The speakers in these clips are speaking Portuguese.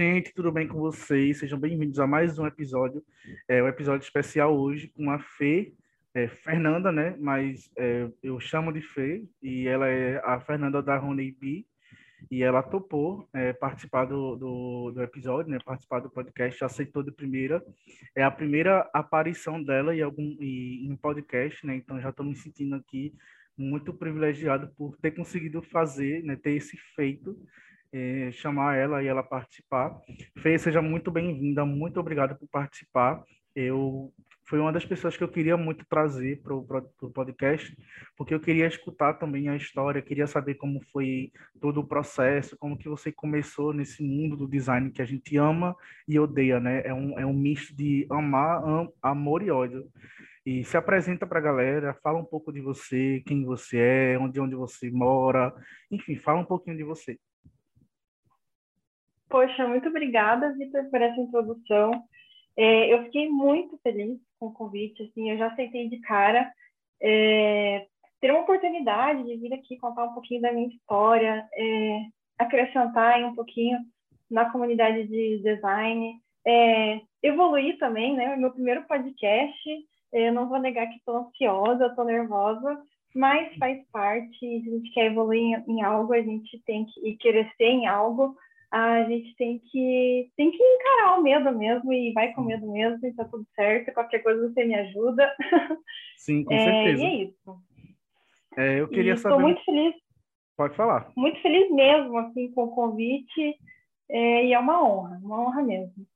gente, tudo bem com vocês? Sejam bem-vindos a mais um episódio, é um episódio especial hoje com a Fê, é, Fernanda, né? Mas é, eu chamo de Fê e ela é a Fernanda da Honey B e ela topou é, participar do, do, do, episódio, né? Participar do podcast, aceitou de primeira. É a primeira aparição dela em algum em, em podcast, né? Então já estou me sentindo aqui muito privilegiado por ter conseguido fazer, né? Ter esse feito é, chamar ela e ela participar. Fê, seja muito bem-vinda, muito obrigado por participar. Eu foi uma das pessoas que eu queria muito trazer para o podcast, porque eu queria escutar também a história, queria saber como foi todo o processo, como que você começou nesse mundo do design que a gente ama e odeia, né? É um, é um misto de amar, am, amor e ódio. E se apresenta para a galera, fala um pouco de você, quem você é, onde, onde você mora, enfim, fala um pouquinho de você. Poxa, muito obrigada, Vitor, por essa introdução. É, eu fiquei muito feliz com o convite, assim, eu já aceitei de cara. É, ter uma oportunidade de vir aqui contar um pouquinho da minha história, é, acrescentar um pouquinho na comunidade de design, é, evoluir também, né? Meu primeiro podcast, é, eu não vou negar que estou ansiosa, estou nervosa, mas faz parte, se a gente quer evoluir em, em algo, a gente tem que crescer em algo, a gente tem que tem que encarar o medo mesmo e vai com medo mesmo e tá tudo certo. Qualquer coisa você me ajuda. Sim, com é, certeza. E é isso. É, eu queria e saber. Estou muito feliz. Pode falar. Muito feliz mesmo assim com o convite é, e é uma honra, uma honra mesmo.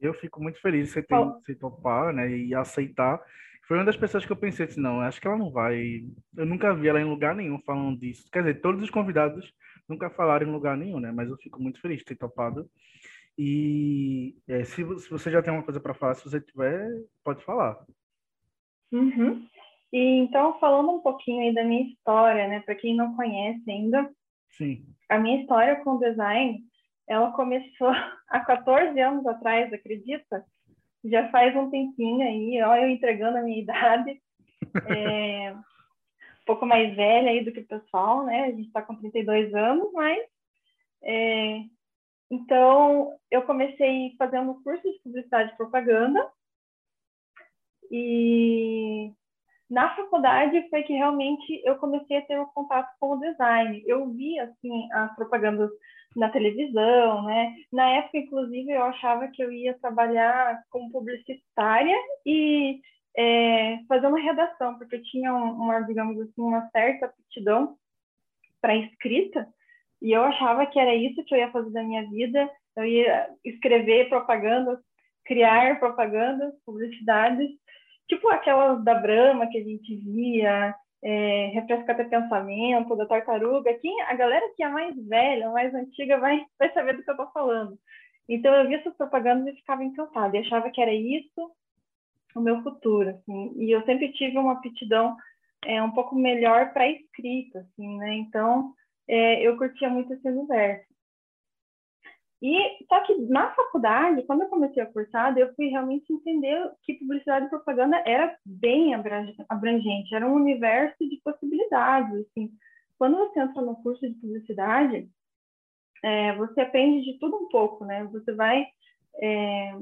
Eu fico muito feliz de você ter, você topar, né, e aceitar. Foi uma das pessoas que eu pensei assim, não, acho que ela não vai. Eu nunca vi ela em lugar nenhum falando disso. Quer dizer, todos os convidados nunca falaram em lugar nenhum, né? Mas eu fico muito feliz de ter topado. E é, se, se, você já tem uma coisa para falar, se você tiver, pode falar. Uhum. E então, falando um pouquinho aí da minha história, né? Para quem não conhece ainda, Sim. a minha história com design, ela começou há 14 anos atrás, acredita? Já faz um tempinho aí, ó, eu entregando a minha idade. É, pouco mais velha aí do que o pessoal, né? A gente está com 32 anos, mas é, então eu comecei fazendo curso de publicidade e propaganda e na faculdade foi que realmente eu comecei a ter um contato com o design. Eu vi assim as propagandas na televisão, né? Na época, inclusive, eu achava que eu ia trabalhar como publicitária e é, fazer uma redação, porque eu tinha uma, digamos assim, uma certa aptidão para escrita, e eu achava que era isso que eu ia fazer da minha vida, eu ia escrever propagandas, criar propagandas, publicidades, tipo aquelas da Brahma que a gente via, é, Refresca até Pensamento, da Tartaruga, quem, a galera que é mais velha, mais antiga, vai, vai saber do que eu estou falando. Então eu via essas propagandas e ficava encantada, e achava que era isso, o meu futuro, assim. E eu sempre tive uma aptidão é, um pouco melhor para escrita, assim, né? Então, é, eu curtia muito esse universo. E só que na faculdade, quando eu comecei a cursar, eu fui realmente entender que publicidade e propaganda era bem abrangente, era um universo de possibilidades, assim. Quando você entra no curso de publicidade, é, você aprende de tudo um pouco, né? Você vai é,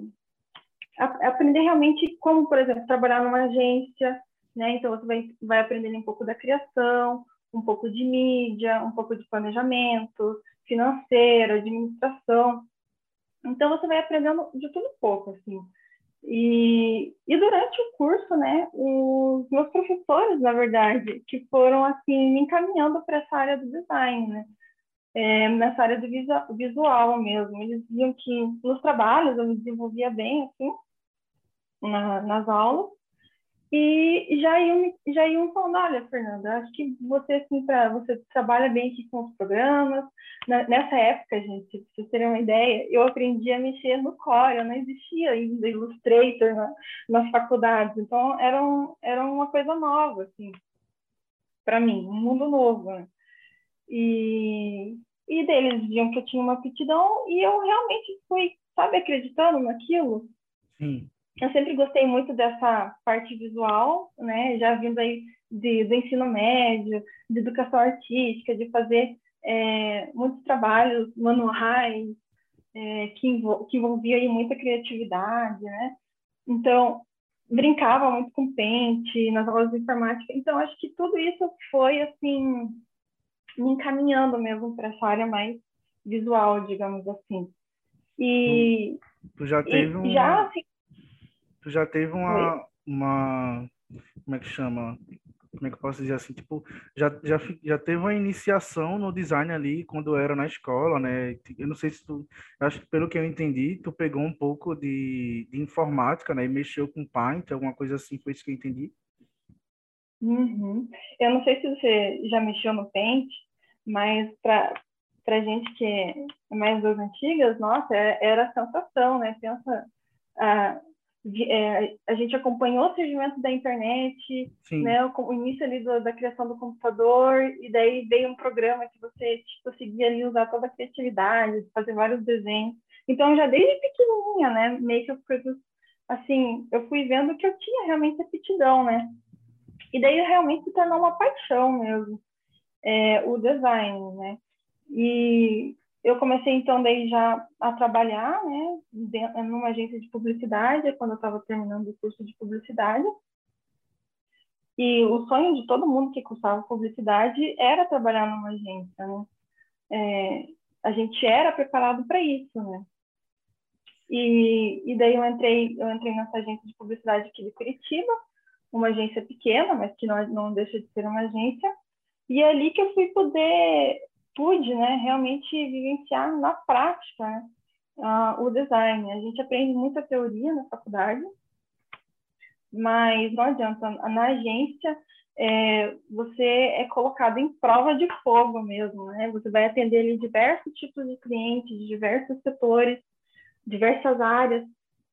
aprender realmente como, por exemplo, trabalhar numa agência, né? Então você vai, vai aprender um pouco da criação, um pouco de mídia, um pouco de planejamento financeiro, administração. Então você vai aprendendo de tudo um pouco, assim. E, e durante o curso, né, os meus professores, na verdade, que foram assim me encaminhando para essa área do design, né? É, nessa área do visual mesmo. Eles viam que nos trabalhos eu me desenvolvia bem, assim, na, nas aulas. E já iam, já iam falando, olha, Fernanda, acho que você, assim, pra, você trabalha bem aqui com os programas. Na, nessa época, gente, pra vocês terem uma ideia, eu aprendi a mexer no Core, não existia ainda Illustrator na, nas faculdades. Então, era, um, era uma coisa nova, assim, para mim, um mundo novo, né? E, e deles diziam que eu tinha uma aptidão e eu realmente fui, sabe, acreditando naquilo. Sim eu sempre gostei muito dessa parte visual, né? Já vindo aí de, do ensino médio, de educação artística, de fazer é, muitos trabalhos manuais. é, que, envol que envolvia aí muita criatividade, né? Então, brincava muito com pente nas aulas de informática. Então, acho que tudo isso foi, assim, me encaminhando mesmo para essa área mais visual, digamos assim. E... Tu já teve um... Já, assim... Tu já teve uma, uma... Como é que chama? como é que eu posso dizer assim, tipo, já, já, já teve uma iniciação no design ali quando era na escola, né? Eu não sei se tu, acho que pelo que eu entendi, tu pegou um pouco de, de informática, né? E mexeu com Paint, alguma coisa assim, foi isso que eu entendi? Uhum. Eu não sei se você já mexeu no Paint, mas para para gente que é mais das antigas, nossa, é, era a sensação, né? Pensa, ah, é, a gente acompanhou o surgimento da internet, né, o, o, início ali do, da criação do computador, e daí veio um programa que você tipo, conseguia ali usar toda a criatividade, fazer vários desenhos. Então, já desde pequenininha, né, meio que as coisas, assim, eu fui vendo que eu tinha realmente aptidão, né? E daí realmente se tornou uma paixão mesmo, é, o design, né? E eu comecei então daí já a trabalhar, né, numa agência de publicidade, quando eu estava terminando o curso de publicidade. E o sonho de todo mundo que cursava publicidade era trabalhar numa agência, né? É, a gente era preparado para isso, né? E, e daí eu entrei, eu entrei nessa agência de publicidade aqui de Curitiba, uma agência pequena, mas que não, não deixa de ser uma agência. E é ali que eu fui poder pude né, realmente vivenciar na prática uh, o design. A gente aprende muita teoria na faculdade, mas não adianta. Na agência, é, você é colocado em prova de fogo mesmo, né? Você vai atender ali diversos tipos de clientes, de diversos setores, diversas áreas.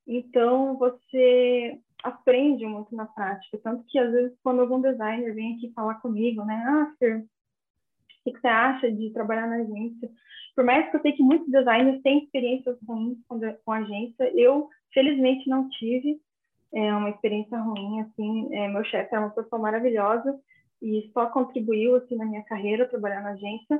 Então, você aprende muito na prática. Tanto que, às vezes, quando algum designer vem aqui falar comigo, né? Ah, Fer, o que você acha de trabalhar na agência? Por mais que eu sei que muitos designers têm experiências ruins com, com agência, eu, felizmente, não tive é, uma experiência ruim, assim, é, meu chefe era uma pessoa maravilhosa e só contribuiu, assim, na minha carreira, trabalhar na agência.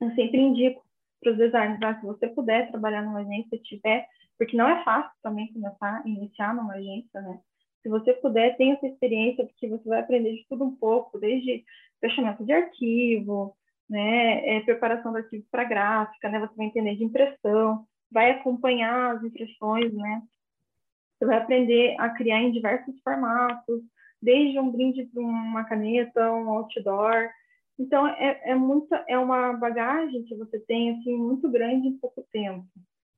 Eu sempre indico para os designers, ah, se você puder trabalhar numa agência, tiver, porque não é fácil também começar a iniciar numa agência, né? Se você puder, tenha essa experiência, porque você vai aprender de tudo um pouco, desde fechamento de arquivo, né, é, preparação do arquivo para gráfica, né, você vai entender de impressão, vai acompanhar as impressões, né, você vai aprender a criar em diversos formatos, desde um brinde para uma caneta, um outdoor. Então, é, é, muita, é uma bagagem que você tem, assim, muito grande em pouco tempo.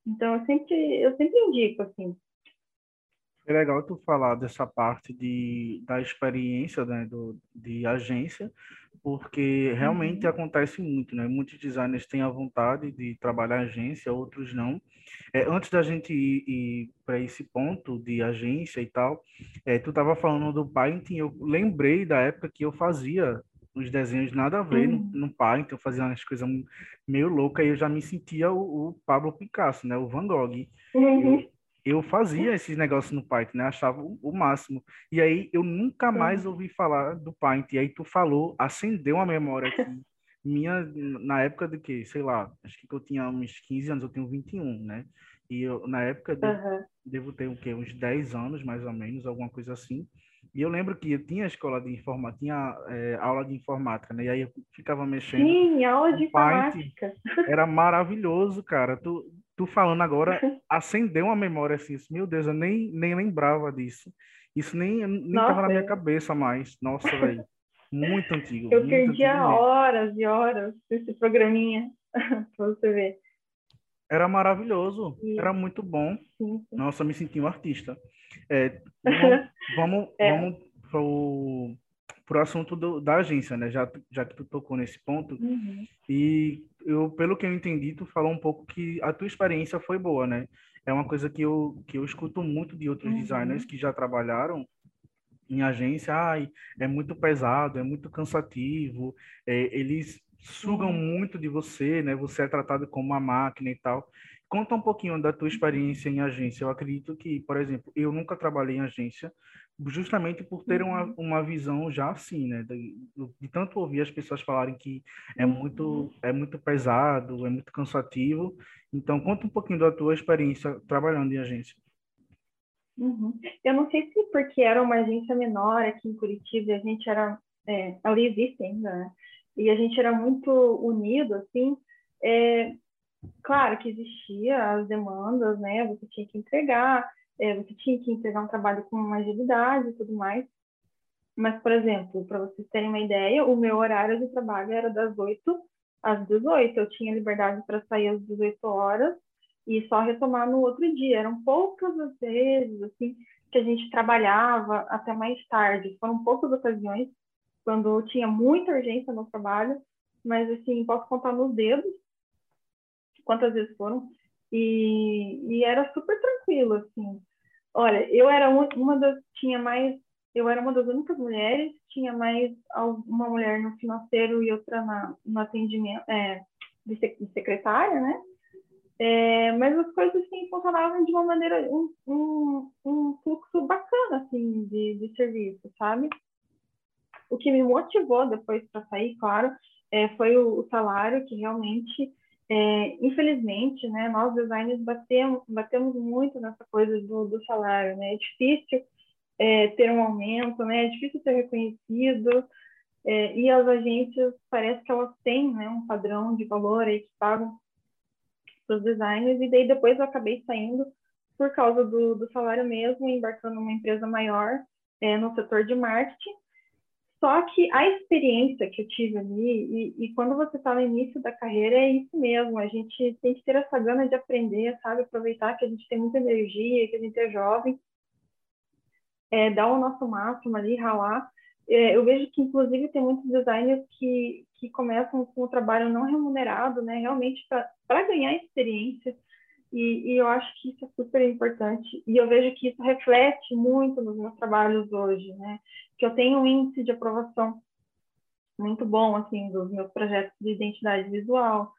Então, eu sempre, eu sempre indico, assim, é legal tu falar dessa parte de, da experiência né, do, de agência, porque realmente uhum. acontece muito, né? Muitos designers têm a vontade de trabalhar agência, outros não. É, antes da gente ir, ir para esse ponto de agência e tal, é, tu estava falando do Paint, eu lembrei da época que eu fazia os desenhos nada a ver uhum. no, no Paint, eu fazia umas coisas meio loucas e eu já me sentia o, o Pablo Picasso, né? O Van Gogh. Uhum. Eu, eu fazia esses negócios no Python, né? Achava o, máximo. E aí eu nunca mais ouvi falar do Python. E aí tu falou, acendeu a memória aqui. Minha, na época de que, sei lá, acho que eu tinha uns 15 anos, eu tenho 21, né? E eu, na época, de, uhum. devo ter o quê? Uns 10 anos, mais ou menos, alguma coisa assim. E eu lembro que eu tinha escola de informática, tinha é, aula de informática, né? E aí eu ficava mexendo. Sim, aula de informática. Era maravilhoso, cara. Tu, tu falando agora, acendeu uma memória assim, meu Deus, eu nem, nem lembrava disso. Isso nem, nem Nossa, tava na minha cabeça mais. Nossa, velho. Muito antigo. Eu muito perdia antigo horas e horas desse programinha, pra você ver. Era maravilhoso, sim. era muito bom. Sim. Nossa, me senti um artista. É, vamos, vamos, é. vamos pro, pro assunto do, da agência, né? Já, já que tu tocou nesse ponto. Uhum. E eu, pelo que eu entendi, tu falou um pouco que a tua experiência foi boa, né? É uma coisa que eu, que eu escuto muito de outros uhum. designers que já trabalharam em agência. Ai, é muito pesado, é muito cansativo, é, eles sugam uhum. muito de você, né? Você é tratado como uma máquina e tal. Conta um pouquinho da tua experiência em agência. Eu acredito que, por exemplo, eu nunca trabalhei em agência, justamente por ter uma, uhum. uma visão já assim, né? De, de, tanto ouvir as pessoas falarem que é muito, uhum. é muito pesado, é muito cansativo. Então, conta um pouquinho da tua experiência trabalhando em agência. Uhum. Eu não sei se porque era uma agência menor aqui em Curitiba, a gente era, é, ali existe ainda, né? E a gente era muito unido, assim, é, claro que existia as demandas, né? Você tinha que entregar, é, você tinha que entregar um trabalho com uma agilidade e tudo mais. Mas, por exemplo, para vocês terem uma ideia, o meu horário de trabalho era das 8 às 18. Eu tinha liberdade para sair às 18 horas e só retomar no outro dia. Eram poucas as vezes, assim, que a gente trabalhava até mais tarde. Foram poucas ocasiões quando tinha muita urgência no trabalho, mas, assim, posso contar nos dedos quantas vezes foram, e, e era super tranquilo, assim. Olha, eu era uma das, tinha mais, eu era uma das únicas mulheres, tinha mais uma mulher no financeiro e outra na, no atendimento, é, de, secretária, né? É, mas as coisas assim funcionavam de uma maneira um, um, um fluxo bacana assim de, de serviço sabe o que me motivou depois para sair claro é, foi o, o, salário que realmente é, infelizmente, né, nós designers batemos, batemos muito nessa coisa do, do salário, né? É difícil é, ter um aumento, né? É difícil ser reconhecido. É, e as agências parece que elas têm né, um padrão de valor aí que pagam para os designers, e daí depois eu acabei saindo por causa do, do salário mesmo, embarcando numa empresa maior é, no setor de marketing, só que a experiência que eu tive ali, e, e quando você está no início da carreira, é isso mesmo, a gente tem que ter essa gana de aprender, sabe? Aproveitar que a gente tem muita energia, que a gente é jovem, é, dar o nosso máximo ali, ralar. É, eu vejo que, inclusive, tem muitos designers que, que começam com o trabalho não remunerado, né? Realmente para ganhar experiência. E, e, eu acho que isso é super importante. E eu vejo que isso reflete muito nos meus trabalhos hoje, né? Que eu tenho um índice de aprovação muito bom, assim, dos meus projetos de identidade visual.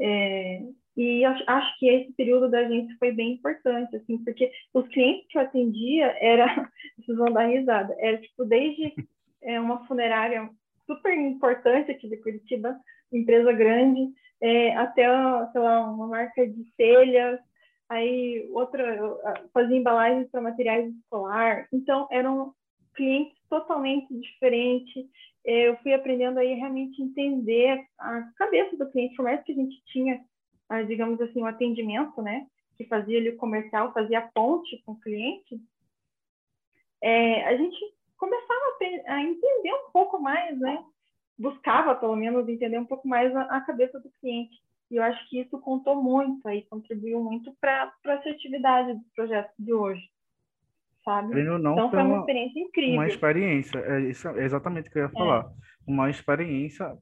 É, e acho, acho, que esse período da gente foi bem importante, assim, porque os clientes que eu atendia era, vocês vão dar risada, era tipo desde é, uma funerária super importante aqui de Curitiba, empresa grande, é, até, sei lá, uma marca de telhas, aí outra fazia embalagens para materiais escolar. Então, eram clientes totalmente diferentes. É, eu fui aprendendo aí realmente entender a cabeça do cliente, por mais que a gente tinha, digamos assim, o um atendimento, né, que fazia ali o comercial, fazia a ponte com o cliente, é, a gente começava a, entender um pouco mais, né, buscava, pelo menos, entender um pouco mais a, a cabeça do cliente. E eu acho que isso contou muito aí, contribuiu muito para a assertividade dos projetos de hoje, sabe? Não, então foi uma, uma, experiência incrível. Uma experiência, é, isso é exatamente o que eu ia falar. É. Uma experiência,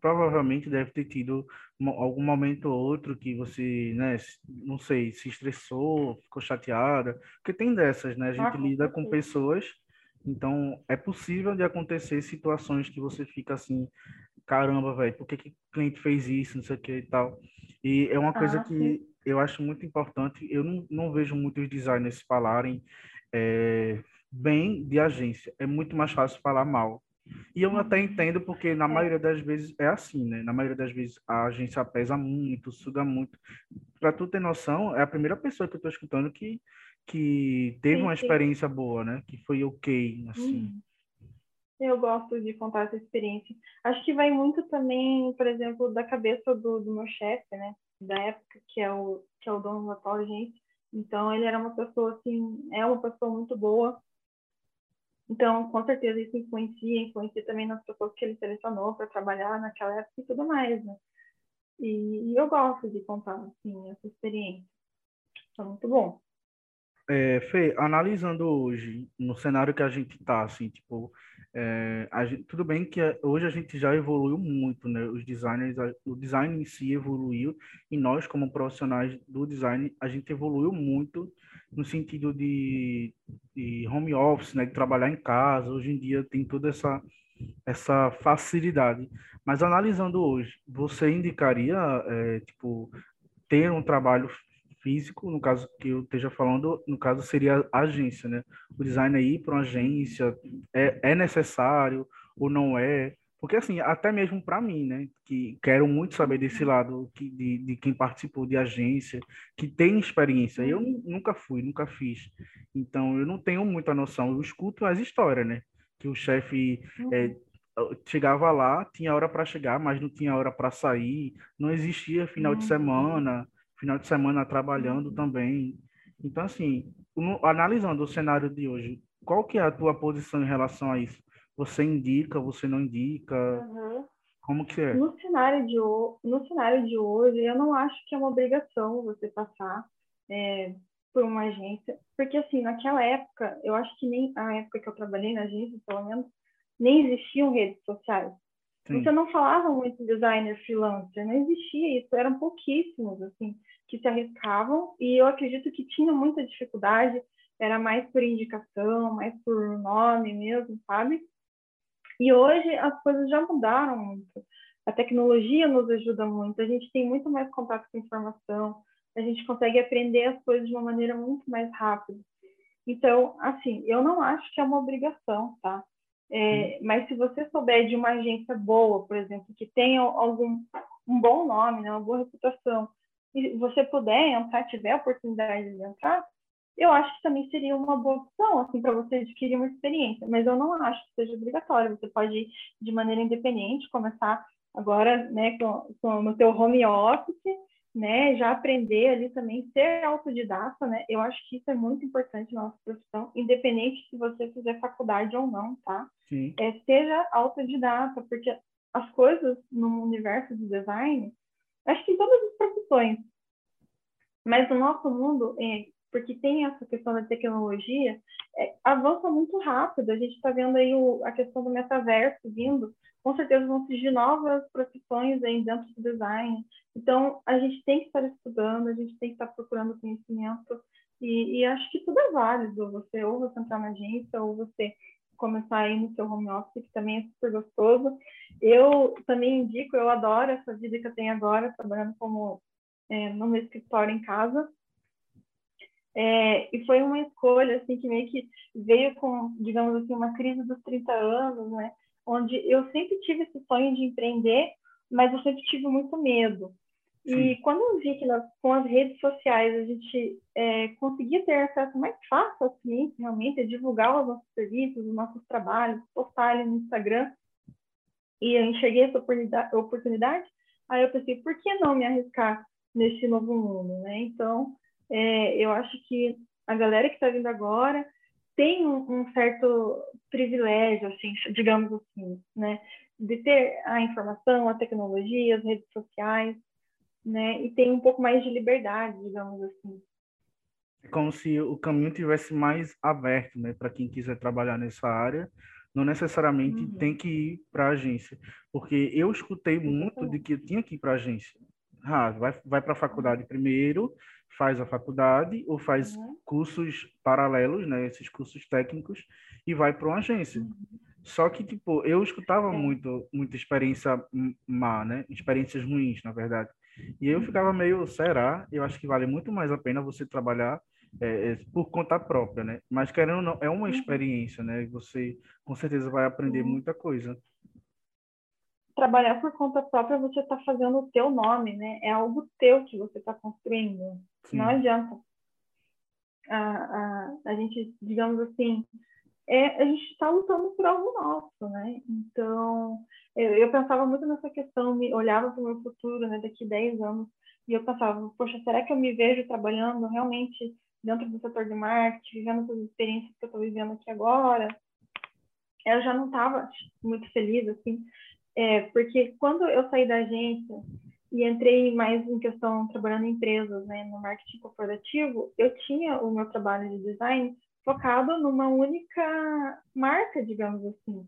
provavelmente deve ter tido algum momento ou outro que você, né, não sei, se estressou, ficou chateada, porque tem dessas, né? A gente ah, lida com pessoas então, é possível de acontecer situações que você fica assim, caramba, velho, por que, que o cliente fez isso, não sei o que e tal. E é uma coisa ah, que eu acho muito importante, eu não, não vejo muitos designers falarem é, bem de agência, é muito mais fácil falar mal. E eu até entendo porque na é. maioria das vezes é assim, né? Na maioria das vezes a agência pesa muito, suga muito. Para tu ter noção, é a primeira pessoa que eu estou escutando que que teve sim, uma experiência sim. boa, né? Que foi ok, assim. Hum. Eu gosto de contar essa experiência. Acho que vai muito também, por exemplo, da cabeça do, do meu chefe, né? Da época, que é o, que é o dono da atual agência. Então, ele era uma pessoa, assim, é uma pessoa muito boa. Então, com certeza, isso influencia, influencia também nas pessoas que ele selecionou para trabalhar naquela época e tudo mais, né? E, e eu gosto de contar, assim, essa experiência. Foi muito bom. É, Fê, analisando hoje, no cenário que a gente está, assim, tipo, é, gente, tudo bem que hoje a gente já evoluiu muito, né? Os designers, o design em si evoluiu e nós, como profissionais do design, a gente evoluiu muito no sentido de, de home office, né? De trabalhar em casa. Hoje em dia tem toda essa, essa facilidade. Mas analisando hoje, você indicaria, é, tipo, ter um trabalho físico, no caso que eu esteja falando, no caso seria a agência, né? O design aí para uma agência é, é necessário ou não é? Porque, assim, até mesmo para mim, né, que quero muito saber desse lado que, de, de quem participou de agência, que tem experiência. Eu nunca fui, nunca fiz. Então, eu não tenho muita noção. Eu escuto as histórias, né? Que o chefe é, chegava lá, tinha hora para chegar, mas não tinha hora para sair. Não existia final de semana, final de semana trabalhando também. Então, assim, analisando o cenário de hoje, qual que é a tua posição em relação a isso? Você indica, você não indica? Uhum. Como que é? No cenário, de, no cenário de hoje, eu não acho que é uma obrigação você passar é, por uma agência, porque assim, naquela época, eu acho que nem a época que eu trabalhei na agência, pelo menos, nem existiam redes sociais. Sim. Você não falava muito designer freelancer, não existia isso, eram pouquíssimos, assim, que se arriscavam, e eu acredito que tinha muita dificuldade, era mais por indicação, mais por nome mesmo, sabe? E hoje as coisas já mudaram muito. A tecnologia nos ajuda muito, a gente tem muito mais contato com informação, a gente consegue aprender as coisas de uma maneira muito mais rápida. Então, assim, eu não acho que é uma obrigação, tá? É, mas se você souber de uma agência boa, por exemplo, que tenha algum um bom nome, né, uma boa reputação, e você puder entrar, tiver a oportunidade de entrar, eu acho que também seria uma boa opção, assim, para você adquirir uma experiência. Mas eu não acho que seja obrigatório. Você pode ir de maneira independente, começar agora, né, com, com no teu home office, né, já aprender ali também, ser autodidata, né? Eu acho que isso é muito importante na nossa profissão, independente se você fizer faculdade ou não, tá? Sim. É, seja autodidata, porque as coisas no universo do design, acho que em todas as profissões, mas no nosso mundo, é, porque tem essa questão da tecnologia, é, avança muito rápido. A gente está vendo aí o, a questão do metaverso vindo, com certeza vão surgir novas profissões aí dentro do design. Então, a gente tem que estar estudando, a gente tem que estar procurando conhecimento, e, e acho que tudo é válido. Você ou você entrar na agência, ou você começar aí no seu home office, que também é super gostoso. Eu também indico, eu adoro essa vida que eu tenho agora, trabalhando como é, no meu escritório em casa. É, e foi uma escolha assim que meio que veio com, digamos assim, uma crise dos 30 anos, né? Onde eu sempre tive esse sonho de empreender, mas eu sempre tive muito medo. E quando eu vi que nós, com as redes sociais a gente é, conseguia ter acesso mais fácil aos clientes, realmente, a divulgar os nossos serviços, os nossos trabalhos, postar ali no Instagram, e eu enxerguei essa oportunidade, aí eu pensei, por que não me arriscar nesse novo mundo, né? Então, é, eu acho que a galera que está vindo agora tem um, um, certo privilégio, assim, digamos assim, né, de ter a informação, a tecnologia, as redes sociais, né, e tem um pouco mais de liberdade, digamos assim. É como se o caminho tivesse mais aberto, né, para quem quiser trabalhar nessa área, não necessariamente uhum. tem que ir para a agência, porque eu escutei muito de que eu tinha que ir para a agência. Ah, vai, vai para a faculdade primeiro, faz a faculdade ou faz uhum. cursos paralelos, né, esses cursos técnicos, e vai para uma agência. Uhum. Só que, tipo, eu escutava é. muito, muita experiência má, né? Experiências ruins, na verdade. E eu ficava meio, será? Eu acho que vale muito mais a pena você trabalhar é, por conta própria, né? Mas querendo ou não, é uma uhum. experiência, né? Você com certeza vai aprender muita coisa trabalhar por conta própria, você está fazendo o teu nome, né? É algo teu que você está construindo. Sim. Não adianta. A, a, a gente, digamos assim, é, a gente está lutando por algo nosso, né? Então, eu, eu pensava muito nessa questão, me olhava para o meu futuro, né? Daqui 10 anos, e eu pensava, poxa, será que eu me vejo trabalhando realmente dentro do setor de marketing, vivendo essas experiências que eu estou vivendo aqui agora? Eu já não estava muito feliz, assim, é, porque quando eu saí da agência e entrei mais em questão trabalhando em empresas, né, no marketing corporativo, eu tinha o meu trabalho de design focado numa única marca, digamos assim.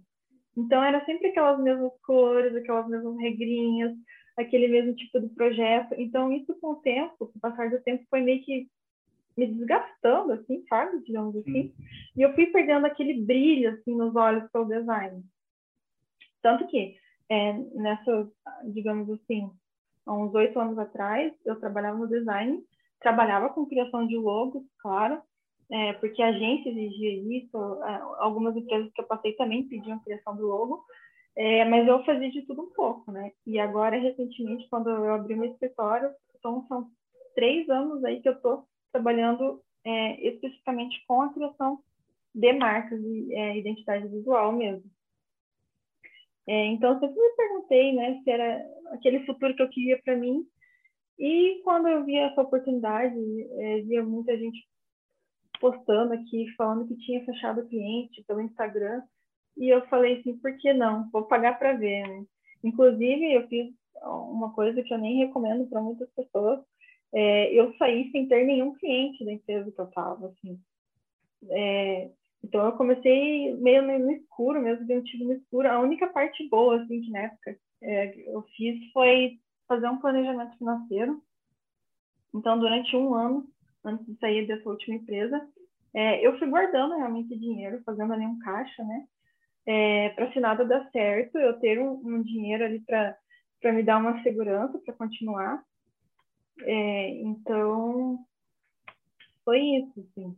Então era sempre aquelas mesmas cores, aquelas mesmas regrinhas, aquele mesmo tipo de projeto. Então isso com o tempo, com o passar do tempo, foi meio que me desgastando, assim, sabe, digamos assim. E eu fui perdendo aquele brilho assim nos olhos pelo design. Tanto que é, nessa, digamos assim, há uns oito anos atrás, eu trabalhava no design, trabalhava com criação de logos, claro, é, porque a agência exigia isso, é, algumas empresas que eu passei também pediam criação do logo, é, mas eu fazia de tudo um pouco, né? E agora, recentemente, quando eu abri meu escritório, então são três anos aí que eu estou trabalhando é, especificamente com a criação de marcas e é, identidade visual mesmo. É, então, eu sempre me perguntei né, se era aquele futuro que eu queria para mim. E quando eu vi essa oportunidade, é, via muita gente postando aqui, falando que tinha fechado cliente pelo Instagram, e eu falei assim, por que não? Vou pagar para ver, né? Inclusive, eu fiz uma coisa que eu nem recomendo para muitas pessoas. É, eu saí sem ter nenhum cliente da empresa que eu estava, assim. É, então, eu comecei meio no escuro mesmo, dei tiro no escuro. A única parte boa, assim, que na época é, eu fiz foi fazer um planejamento financeiro. Então, durante um ano, antes de sair dessa última empresa, é, eu fui guardando realmente dinheiro, fazendo ali um caixa, né? é, para se nada dar certo, eu ter um, um dinheiro ali para me dar uma segurança para continuar. É, então, foi isso, sim.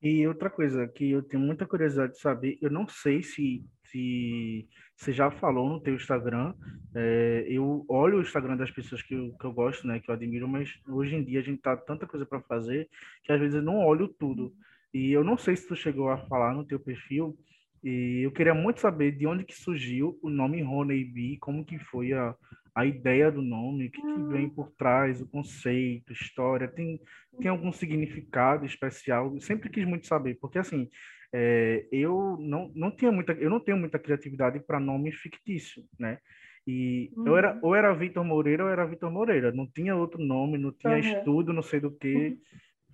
E outra coisa que eu tenho muita curiosidade de saber, eu não sei se, se você já falou no teu Instagram, é, eu olho o Instagram das pessoas que eu, que eu gosto, né, que eu admiro, mas hoje em dia a gente tá tanta coisa para fazer que às vezes eu não olho tudo. E eu não sei se tu chegou a falar no teu perfil e eu queria muito saber de onde que surgiu o nome Honeybee, como que foi a, a ideia do nome, o que, que vem hum. por trás, o conceito, história, tem, tem algum significado especial? Eu sempre quis muito saber, porque assim, é, eu não, não tinha muita, eu não tenho muita criatividade para nome fictício, né? E eu era, uhum. ou era Vitor Moreira ou era Vitor Moreira, não tinha outro nome, não tinha uhum. estudo, não sei do que.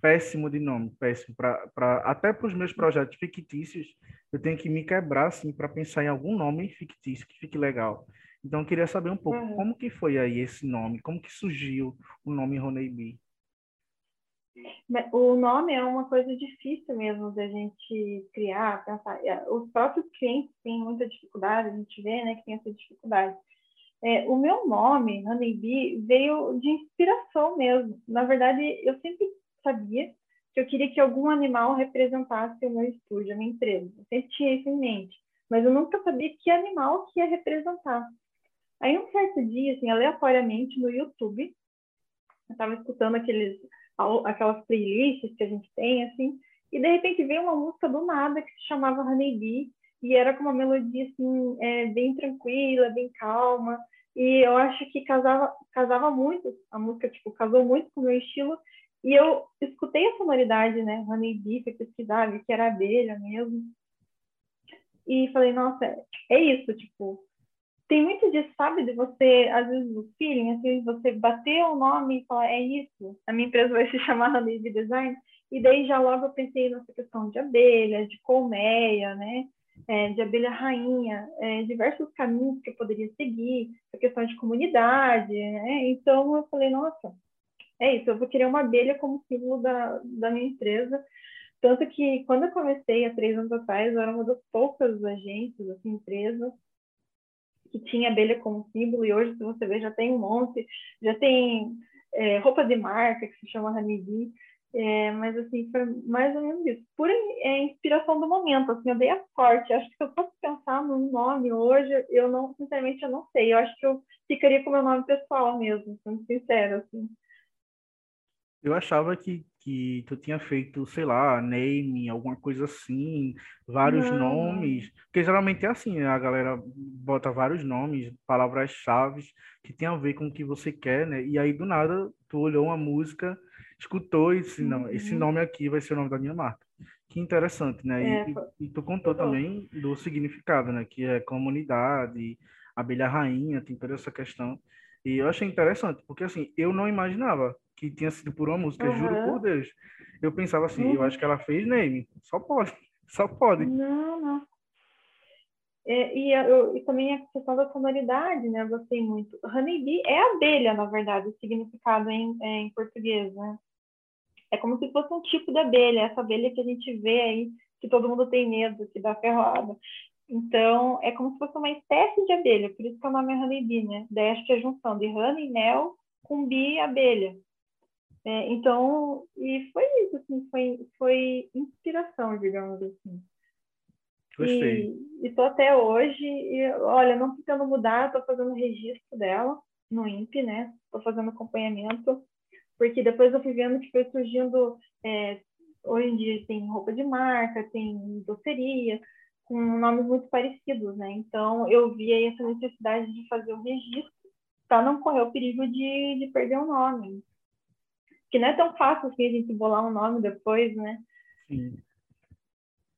péssimo de nome, péssimo. Pra, pra, até para os meus projetos fictícios, eu tenho que me quebrar assim, para pensar em algum nome fictício que fique legal. Então, eu queria saber um pouco uhum. como que foi aí esse nome, como que surgiu o nome Roney B. O nome é uma coisa difícil mesmo da gente criar, pensar. É, os próprios clientes têm muita dificuldade, a gente vê né, que tem essa dificuldade. É, o meu nome, Honeybee, veio de inspiração mesmo. Na verdade, eu sempre sabia que eu queria que algum animal representasse o meu estúdio, a minha empresa. Eu sempre tinha isso em mente, mas eu nunca sabia que animal que ia representar. Aí um certo dia, assim, aleatoriamente no YouTube, eu estava escutando aqueles, aquelas playlists que a gente tem, assim, e de repente veio uma música do nada que se chamava Honeybee, e era com uma melodia, assim, é, bem tranquila, bem calma, e eu acho que casava, casava muito, a música, tipo, casou muito com o meu estilo, e eu escutei a sonoridade, né? Pesquisar, vi que era abelha mesmo. E falei, nossa, é isso, tipo, tem muito disso, sabe? De você, às vezes, o feeling, assim, você bater o nome e falar, é isso, a minha empresa vai se chamar Honeybee Design. E daí já logo eu pensei nessa questão de abelha, de colmeia, né? É, de abelha rainha, é, diversos caminhos que eu poderia seguir, a questão de comunidade, né? Então eu falei, nossa, é isso, eu vou querer uma abelha como símbolo da, da minha empresa. Tanto que quando eu comecei há três anos atrás, eu era uma das poucas agências, assim, empresas, que tinha abelha como símbolo, e hoje, se você ver, já tem um monte, já tem é, roupa de marca que se chama Honeybee, é, mas assim, foi mais ou menos isso. Por é, inspiração do momento, assim, eu dei a sorte. Acho que se eu fosse pensar num nome hoje, eu não, sinceramente, eu não sei. Eu acho que eu ficaria com o meu nome pessoal mesmo, sendo sincero, assim. Eu achava que, que tu tinha feito, sei lá, name, alguma coisa assim, vários não. nomes. Porque geralmente é assim, né? a galera bota vários nomes, palavras-chave que tem a ver com o que você quer, né? E aí, do nada, tu olhou uma música, escutou e disse, não, esse uhum. nome aqui vai ser o nome da minha marca. Que interessante, né? É, e, e, tu contou também do significado, né? Que é comunidade, abelha rainha, tem toda essa questão. E eu achei interessante, porque assim, eu não imaginava que tinha sido por uma música, uhum. juro por Deus. Eu pensava assim, uhum. eu acho que ela fez name, só pode, só pode. Não, não. É, e, eu, e também a questão da sonoridade, né? Eu gostei muito. Honeybee é abelha, na verdade, o significado em, é, em português, né? É como se fosse um tipo de abelha, essa abelha que a gente vê aí, que todo mundo tem medo, que dá ferroada. Então, é como se fosse uma espécie de abelha, por isso que o nome é honeybee, né? Daí acho que é a junção de honey, mel, com bee, abelha. É, então, e foi isso, assim, foi, foi inspiração, digamos assim. Gostei. E estou até hoje, e, olha, não pretendo mudar, estou fazendo registro dela no INPE, né? Estou fazendo acompanhamento, porque depois eu fui vendo que foi surgindo, é, hoje em dia tem roupa de marca, tem doceria, com nomes muito parecidos, né? Então eu vi aí essa necessidade de fazer o registro para não correr o perigo de, de perder o nome. Que não é tão fácil assim a gente bolar um nome depois, né? Sim.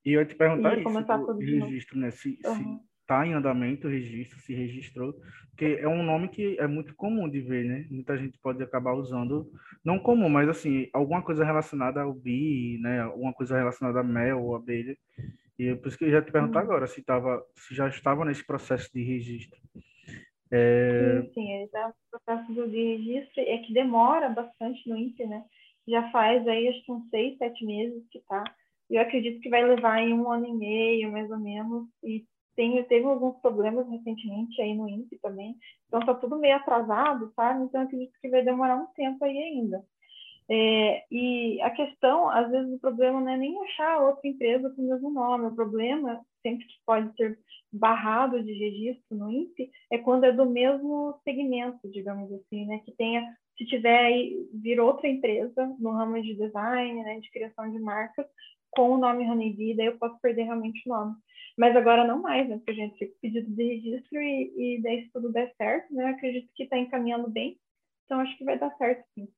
E eu ia te perguntar e isso, o registro, né? Se, uhum. se tá em andamento o registro, se registrou, porque é um nome que é muito comum de ver, né? Muita gente pode acabar usando, não comum, mas assim, alguma coisa relacionada ao bi, né? Alguma coisa relacionada a mel ou abelha. E por isso que eu já te perguntar uhum. agora se, tava, se já estava nesse processo de registro. É... Sim, sim, ele está no processo de registro, é que demora bastante no INPE, né? Já faz aí, acho que uns seis, sete meses que está. E eu acredito que vai levar em um ano e meio, mais ou menos, e tem, teve alguns problemas recentemente aí no INPE também, então está tudo meio atrasado, sabe? Então acredito que vai demorar um tempo aí ainda. É, e a questão, às vezes, o problema não é nem achar outra empresa com o mesmo nome. O problema, sempre que pode ser barrado de registro no INPE, é quando é do mesmo segmento, digamos assim, né? Que tenha, se tiver aí, vir outra empresa no ramo de design, né? De criação de marcas, com o nome Honeybee, daí eu posso perder realmente o nome. Mas agora não mais, né? Porque a gente fica pedido de registro e, e daí se tudo der certo, né? Eu acredito que está encaminhando bem. Então acho que vai dar certo, sim.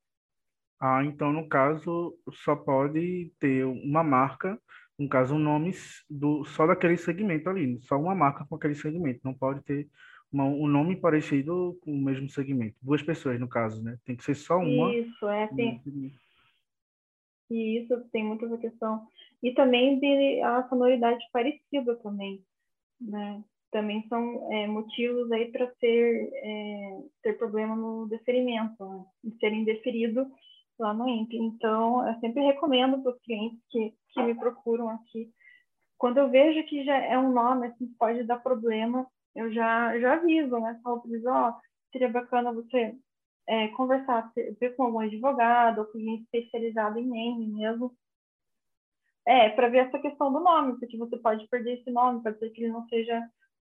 Ah, então, no caso, só pode ter uma marca, no caso, um nome do, só daquele segmento ali, só uma marca com aquele segmento. Não pode ter uma, um nome parecido com o mesmo segmento. Duas pessoas, no caso, né? Tem que ser só uma. Isso, é. Tem... E isso tem muita essa questão. E também de a sonoridade parecida também, né? Também são é, motivos aí para ter, é, ter problema no deferimento, né? de ser indeferido lá no INPE. Então, eu sempre recomendo para os clientes que, que me procuram aqui, quando eu vejo que já é um nome assim, que pode dar problema, eu já, já aviso, né? Falo para eles, ó, seria bacana você é, conversar ver com algum advogado ou com alguém especializado em name mesmo, é, para ver essa questão do nome, porque você pode perder esse nome, pode ser que ele não seja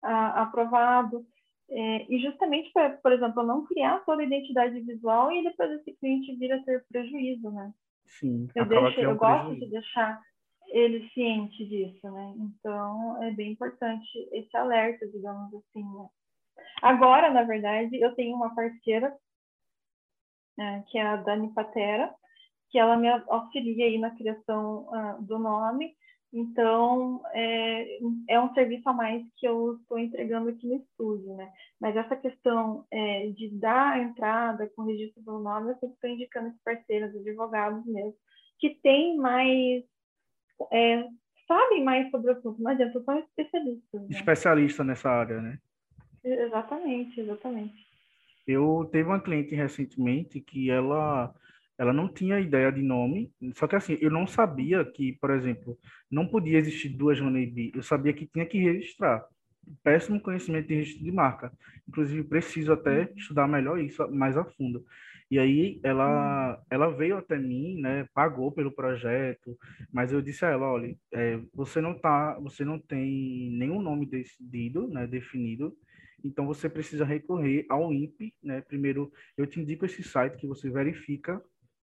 ah, aprovado. É, e justamente para, por exemplo, não criar toda a identidade visual e depois esse cliente vir a ter prejuízo, né? Sim, eu, deixo, eu gosto de deixar ele ciente disso, né? Então, é bem importante esse alerta, digamos assim, né? Agora, na verdade, eu tenho uma parceira, né, que é a Dani Patera, que ela me auxilia aí na criação uh, do nome, então, é, é um serviço a mais que eu estou entregando aqui no estúdio, né? Mas essa questão é, de dar a entrada com registro do nome, eu sempre estou indicando esses parceiros, advogados mesmo, que têm mais, é, sabem mais sobre o assunto. Não adianta, são especialistas. Né? Especialista nessa área, né? Exatamente, exatamente. Eu teve uma cliente recentemente que ela ela não tinha ideia de nome, só que assim, eu não sabia que, por exemplo, não podia existir duas Honeybee, eu sabia que tinha que registrar. Péssimo conhecimento de registro de marca. Inclusive, preciso até estudar melhor isso mais a fundo. E aí ela, ela veio até mim, né, pagou pelo projeto, mas eu disse a ela, olha, é, você não tá, você não tem nenhum nome decidido, né, definido, então você precisa recorrer ao INPE, né? Primeiro, eu te indico esse site que você verifica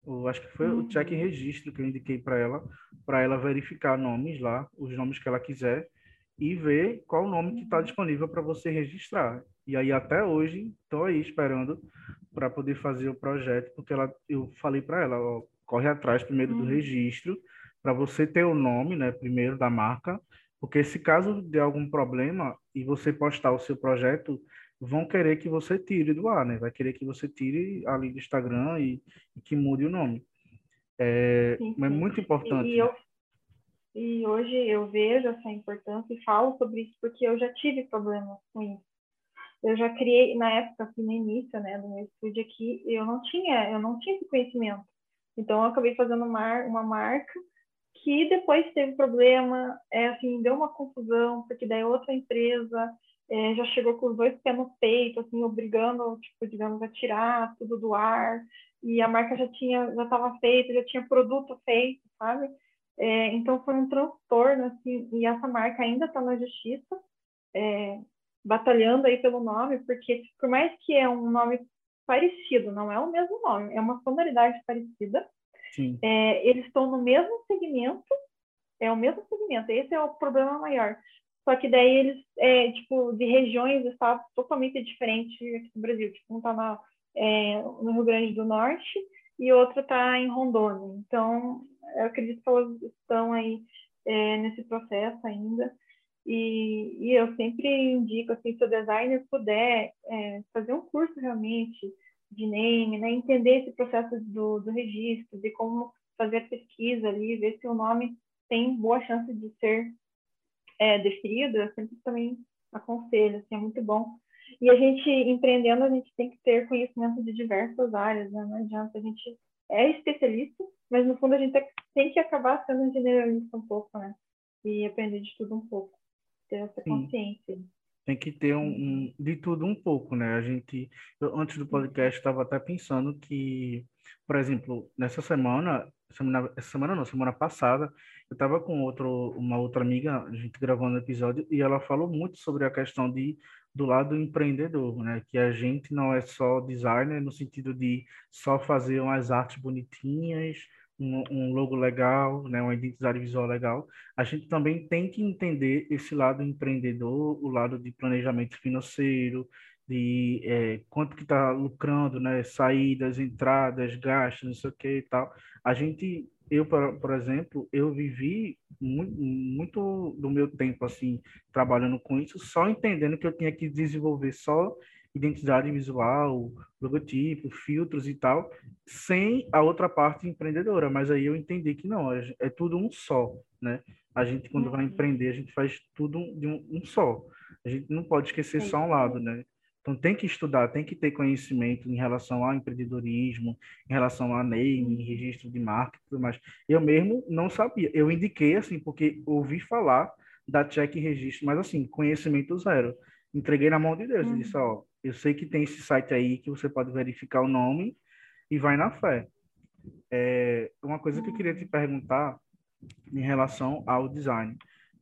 eu acho que foi uhum. o check em registro que eu indiquei para ela, para ela verificar nomes lá, os nomes que ela quiser, e ver qual o nome que está uhum. disponível para você registrar. E aí, até hoje, estou aí esperando para poder fazer o projeto, porque ela, eu falei para ela, ó, corre atrás primeiro uhum. do registro, para você ter o nome, né, primeiro da marca, porque se caso de algum problema e você postar o seu projeto, vão querer que você tire do ar, né? Vai querer que você tire ali do Instagram e, e que mude o nome. É, sim, sim. é muito importante. E, eu, e hoje eu vejo essa importância e falo sobre isso porque eu já tive problemas com isso. Eu já criei, na época, assim, no início, né, do meu estúdio aqui, eu não tinha, eu não tinha esse conhecimento. Então, eu acabei fazendo uma, uma marca que depois teve problema, é, assim, deu uma confusão, porque daí outra empresa é, já chegou com os dois pés no peito, assim, obrigando, tipo, digamos, a tirar tudo do ar, e a marca já tinha, já estava feita, já tinha produto feito, sabe? É, então foi um transtorno, assim, e essa marca ainda está na justiça, é, batalhando aí pelo nome, porque por mais que é um nome parecido, não é o mesmo nome, é uma sonoridade parecida, é, eles estão no mesmo segmento, é o mesmo segmento, esse é o problema maior. Só que daí eles, é, tipo, de regiões, estados totalmente diferentes aqui no Brasil. Tipo, um está é, no Rio Grande do Norte e outro está em Rondônia. Então, eu acredito que elas estão aí é, nesse processo ainda. E, e, eu sempre indico, assim, se o designer puder é, fazer um curso realmente de name, né, entender esse processo do, do registro, de como fazer a pesquisa ali, ver se o nome tem boa chance de ser é, definido, eu sempre também aconselho, assim, é muito bom. E a gente, empreendendo, a gente tem que ter conhecimento de diversas áreas, né? Não adianta, a gente é especialista, mas no fundo a gente tem que acabar sendo generalista um pouco, né? E aprender de tudo um pouco, ter essa consciência. Sim. Tem que ter um, um, de tudo um pouco, né? A gente, eu, antes do podcast, estava até pensando que, por exemplo, nessa semana, semana, essa semana não, semana passada, eu estava com outro, uma outra amiga, a gente gravando um episódio, e ela falou muito sobre a questão de do lado empreendedor, né? Que a gente não é só designer no sentido de só fazer umas artes bonitinhas, um, um, logo legal, né, uma identidade visual legal, a gente também tem que entender esse lado empreendedor, o lado de planejamento financeiro, de é, quanto que está lucrando, né, saídas, entradas, gastos, não sei o que e tal. A gente, eu, por, por exemplo, eu vivi muito, muito do meu tempo, assim, trabalhando com isso, só entendendo que eu tinha que desenvolver só identidade visual, logotipo, filtros e tal, sem a outra parte empreendedora. Mas aí eu entendi que não, é, é tudo um só, né? A gente, quando vai uhum. empreender, a gente faz tudo de um, um só. A gente não pode esquecer só um lado, né? Então tem que estudar, tem que ter conhecimento em relação ao empreendedorismo, em relação a name, registro de marca e tudo mais. Eu mesmo não sabia. Eu indiquei assim porque ouvi falar da check registro, mas assim, conhecimento zero. Entreguei na mão de Deus uhum. e disse, ó, eu sei que tem esse site aí que você pode verificar o nome e vai na fé. É, uma coisa que eu queria te perguntar em relação ao design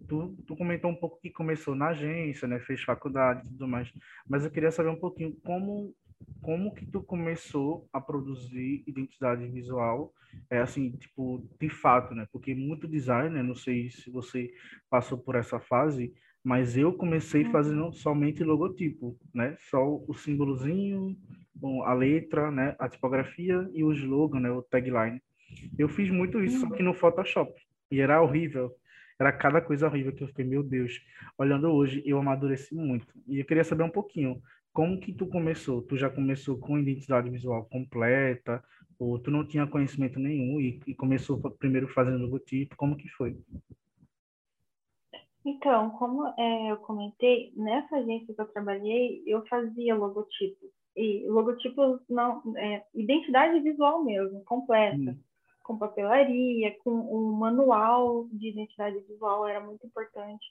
tu, tu comentou um pouco que começou na agência, né? Fez faculdade e tudo mais. Mas eu queria saber um pouquinho como como que tu começou a produzir identidade visual, é assim, tipo, de fato, né? Porque muito design, né? não sei se você passou por essa fase, mas eu comecei uhum. fazendo somente logotipo, né? Só o símbolozinho, a letra, né? A tipografia e o slogan, né? O tagline. Eu fiz muito isso, só que no Photoshop. E era horrível. Era cada coisa horrível que eu fiquei, meu Deus. Olhando hoje, eu amadureci muito. E eu queria saber um pouquinho, como que tu começou? Tu já começou com identidade visual completa? Ou tu não tinha conhecimento nenhum e, e começou primeiro fazendo logotipo? Como que foi? Então, como é, eu comentei, nessa agência que eu trabalhei, eu fazia logotipos. E logotipos não, é, identidade visual mesmo, completa. Hum com papelaria, com um manual de identidade visual, era muito importante.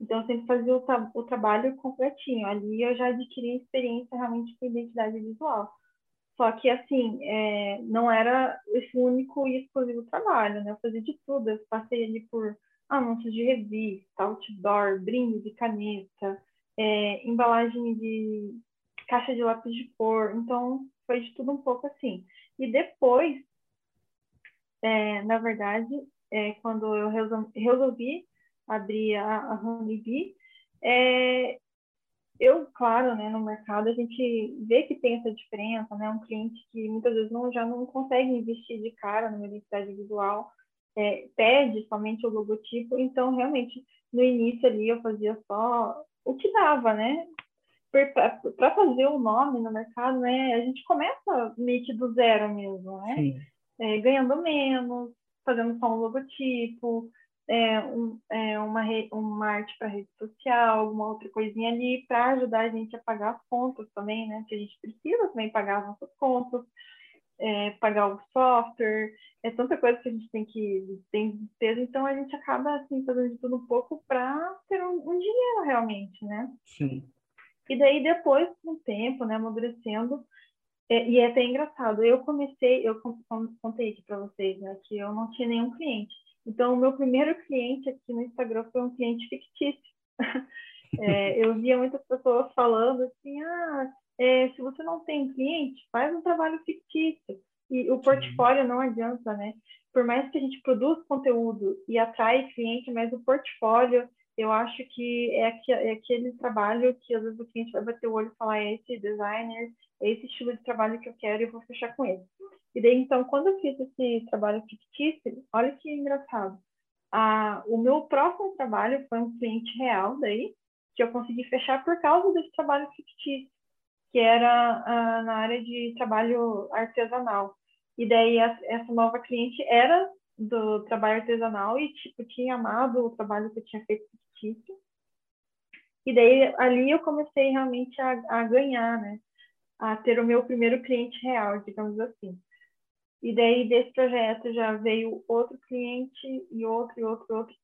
Então, eu sempre fazia o, tra o trabalho completinho. Ali eu já adquiri experiência realmente com identidade visual. Só que, assim, é, não era esse único e exclusivo trabalho, né? Eu fazia de tudo. Eu passei ali por anúncios de revista, outdoor, brinde de caneta, é, embalagem de caixa de lápis de cor. Então, foi de tudo um pouco assim. E depois é, na verdade, é, quando eu resolvi, abrir a, a é, eu, claro, né, no mercado a gente vê que tem essa diferença, né, um cliente que muitas vezes não, já não consegue investir de cara numa identidade visual, é, pede somente o logotipo, então realmente no início ali eu fazia só o que dava, né, para fazer o nome no mercado, né, a gente começa meio que do zero mesmo, né, é, ganhando menos, fazendo só um logotipo, é, um, é, uma, re, uma arte para rede social, alguma outra coisinha ali para ajudar a gente a pagar as contas também, né? Que a gente precisa também pagar as nossas contas, é, pagar o software, é tanta coisa que a gente tem que tem despesa, então a gente acaba assim fazendo de tudo um pouco para ter um, um, dinheiro realmente, né? Sim. E daí depois, com o tempo, né, amadurecendo, é, e é até engraçado, eu comecei, eu contei aqui para vocês, né, que eu não tinha nenhum cliente. Então, o meu primeiro cliente aqui no Instagram foi um cliente fictício. é, eu via muitas pessoas falando assim, ah, é, se você não tem cliente, faz um trabalho fictício. E o portfólio não adianta, né? Por mais que a gente produza conteúdo e atrai cliente, mas o portfólio, eu acho que é, é aquele trabalho que às vezes o cliente vai bater o olho e falar, é esse designer, é esse estilo de trabalho que eu quero e eu vou fechar com ele. E daí, então, quando eu fiz esse trabalho fictício, olha que engraçado. Ah, o meu próximo trabalho foi um cliente real daí, que eu consegui fechar por causa desse trabalho fictício que era ah, na área de trabalho artesanal. E daí essa nova cliente era do trabalho artesanal e tipo tinha amado o trabalho que eu tinha feito fictício. E daí ali eu comecei realmente a, a ganhar, né? A ter o meu primeiro cliente real, digamos assim. E daí desse projeto já veio outro cliente e outro e outro outro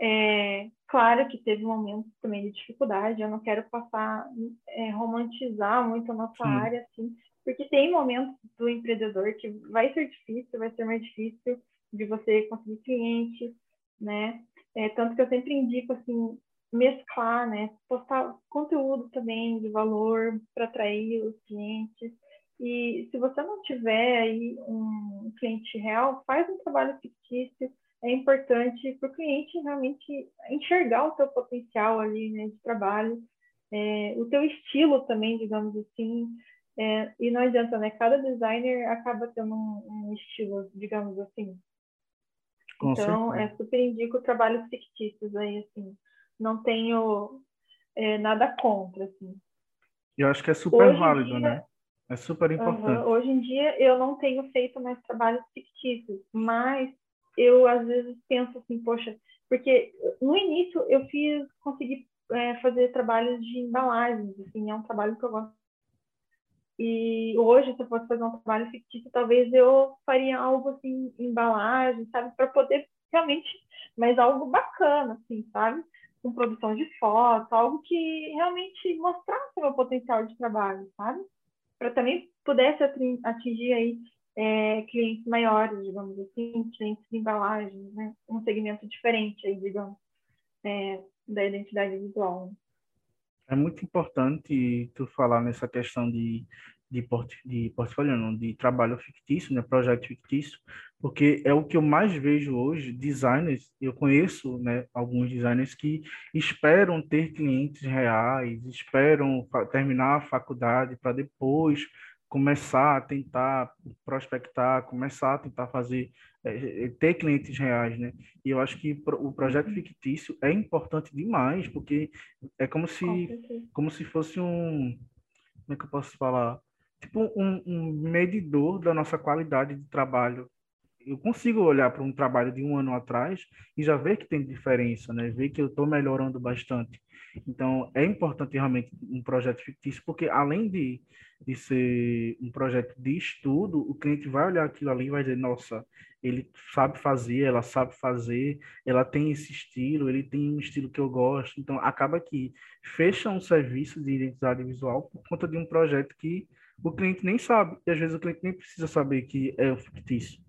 é, claro que teve momentos também de dificuldade, eu não quero passar, é, romantizar muito a nossa Sim. área, assim, porque tem momentos do empreendedor que vai ser difícil, vai ser mais difícil de você conseguir cliente, né? É, tanto que eu sempre indico, assim, mesclar, né? Postar conteúdo também de valor para atrair os clientes. E se você não tiver aí um cliente real, faz um trabalho fictício, é importante para o cliente realmente enxergar o teu potencial ali né, de trabalho, é, o teu estilo também, digamos assim. É, e não adianta, né? Cada designer acaba tendo um, um estilo, digamos assim. Com então, certeza. é super indico trabalhos fictícios aí, assim. Não tenho é, nada contra, assim. Eu acho que é super hoje válido, dia, né? É super importante. hoje em dia eu não tenho feito mais trabalhos fictícios, mas eu às vezes penso assim, poxa, porque no início eu fiz, consegui é, fazer trabalhos de embalagens, assim, é um trabalho que eu gosto. E hoje, se eu fosse fazer um trabalho fictício, talvez eu faria algo assim, embalagem, sabe, para poder realmente, mas algo bacana, assim, sabe? Com produção de foto, algo que realmente mostrasse o meu potencial de trabalho, sabe? Para também pudesse atingir aí é, clientes maiores, digamos assim, clientes de embalagem, né? um segmento diferente, aí, digamos, é, da identidade visual. É muito importante tu falar nessa questão de, de, port, de portfólio, não, de trabalho fictício, né, projeto fictício, porque é o que eu mais vejo hoje, designers, eu conheço né, alguns designers que esperam ter clientes reais, esperam terminar a faculdade para depois começar a tentar prospectar, começar a tentar fazer, é, é, ter clientes reais, né? E eu acho que o projeto uhum. fictício é importante demais, porque é como se, como se fosse um, como é que eu posso falar? Tipo um, um medidor da nossa qualidade de trabalho. Eu consigo olhar para um trabalho de um ano atrás e já ver que tem diferença, né? Ver que eu estou melhorando bastante. Então, é importante realmente um projeto fictício, porque além de, de ser um projeto de estudo, o cliente vai olhar aquilo ali e vai dizer, nossa, ele sabe fazer, ela sabe fazer, ela tem esse estilo, ele tem um estilo que eu gosto. Então, acaba que fecha um serviço de identidade visual por conta de um projeto que o cliente nem sabe, e às vezes o cliente nem precisa saber que é fictício.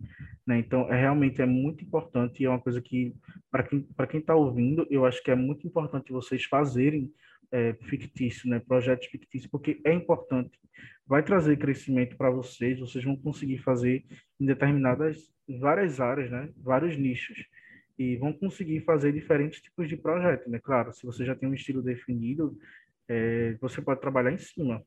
Né? Então, é realmente é muito importante e é uma coisa que, para quem para quem está ouvindo, eu acho que é muito importante vocês fazerem é, fictício, né? projetos fictícios, porque é importante. Vai trazer crescimento para vocês, vocês vão conseguir fazer em determinadas, várias áreas, né? vários nichos e vão conseguir fazer diferentes tipos de projeto, né? Claro, se você já tem um estilo definido, é, você pode trabalhar em cima.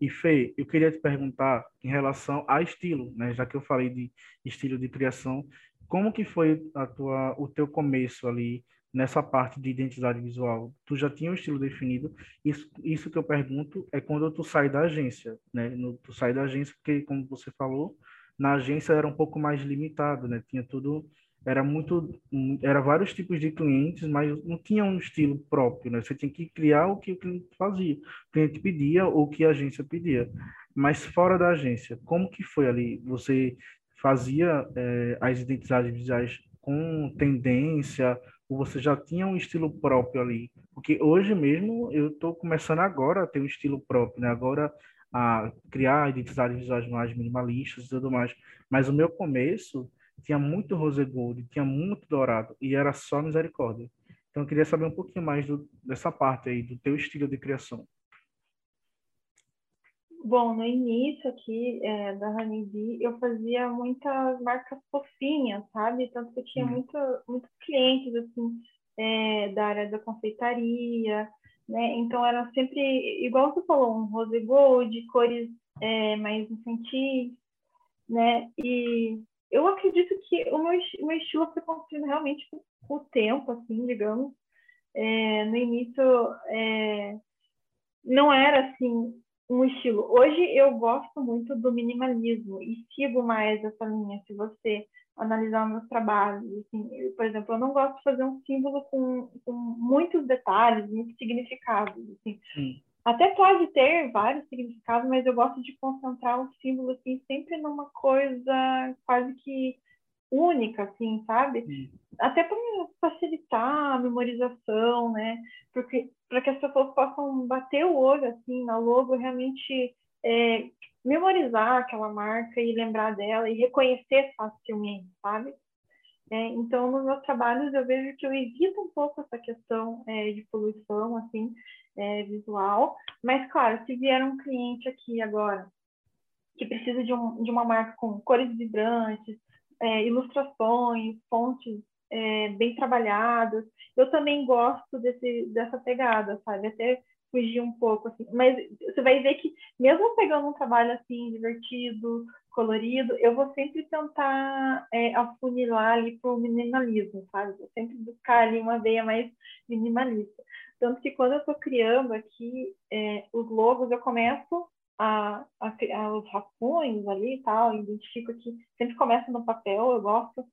E Fê, eu queria te perguntar em relação a estilo, né? Já que eu falei de estilo de criação, como que foi a tua, o teu começo ali nessa parte de identidade visual? Tu já tinha um estilo definido? Isso, isso que eu pergunto é quando tu sai da agência, né? No, tu sai da agência porque, como você falou, na agência era um pouco mais limitado, né? Tinha tudo era muito era vários tipos de clientes mas não tinha um estilo próprio né você tinha que criar o que o cliente fazia o cliente pedia ou o que a agência pedia mas fora da agência como que foi ali você fazia é, as identidades visuais com tendência Ou você já tinha um estilo próprio ali? Porque hoje mesmo eu estou começando agora a ter um estilo próprio, né? Agora a criar identidades visuais mais minimalistas e tudo mais. Mas o meu começo tinha muito rose gold, tinha muito dourado e era só misericórdia. Então eu queria saber um pouquinho mais do, dessa parte aí, do teu estilo de criação. Bom, no início aqui é, da Honeybee, eu fazia muitas marcas fofinhas, sabe? Tanto que eu tinha hum. muito, muitos clientes, assim, é, da área da confeitaria, né? Então, era sempre, igual você falou, um rose gold, cores é, mais infantis, né? E eu acredito que o meu, o meu estilo foi construído realmente com, o tempo, assim, digamos. É, no início, é, não era, assim, um estilo. Hoje eu gosto muito do minimalismo e sigo mais essa linha. Se você analisar meus trabalhos, assim, eu, por exemplo, eu não gosto de fazer um símbolo com, com muitos detalhes, muitos significados. Assim. Até pode ter vários significados, mas eu gosto de concentrar o símbolo assim, sempre numa coisa quase que única, assim, sabe? Sim. Até para facilitar a memorização, né? Porque para que as pessoas possam bater o olho assim na logo, realmente é, memorizar aquela marca e lembrar dela e reconhecer facilmente, sabe? É, então, nos meus trabalhos eu vejo que eu evito um pouco essa questão é, de poluição, assim, é, visual. Mas, claro, se vier um cliente aqui agora que precisa de, um, de uma marca com cores vibrantes, é, ilustrações, fontes é, bem trabalhadas. Eu também gosto desse, dessa pegada, sabe? Até fugir um pouco, assim. Mas você vai ver que, mesmo pegando um trabalho assim, divertido, colorido, eu vou sempre tentar é, afunilar ali para o minimalismo, sabe? Vou sempre buscar ali uma veia mais minimalista. Tanto que quando eu estou criando aqui é, os logos, eu começo a, a, a, os rascunhos ali e tal, identifico que sempre começa no papel, eu gosto,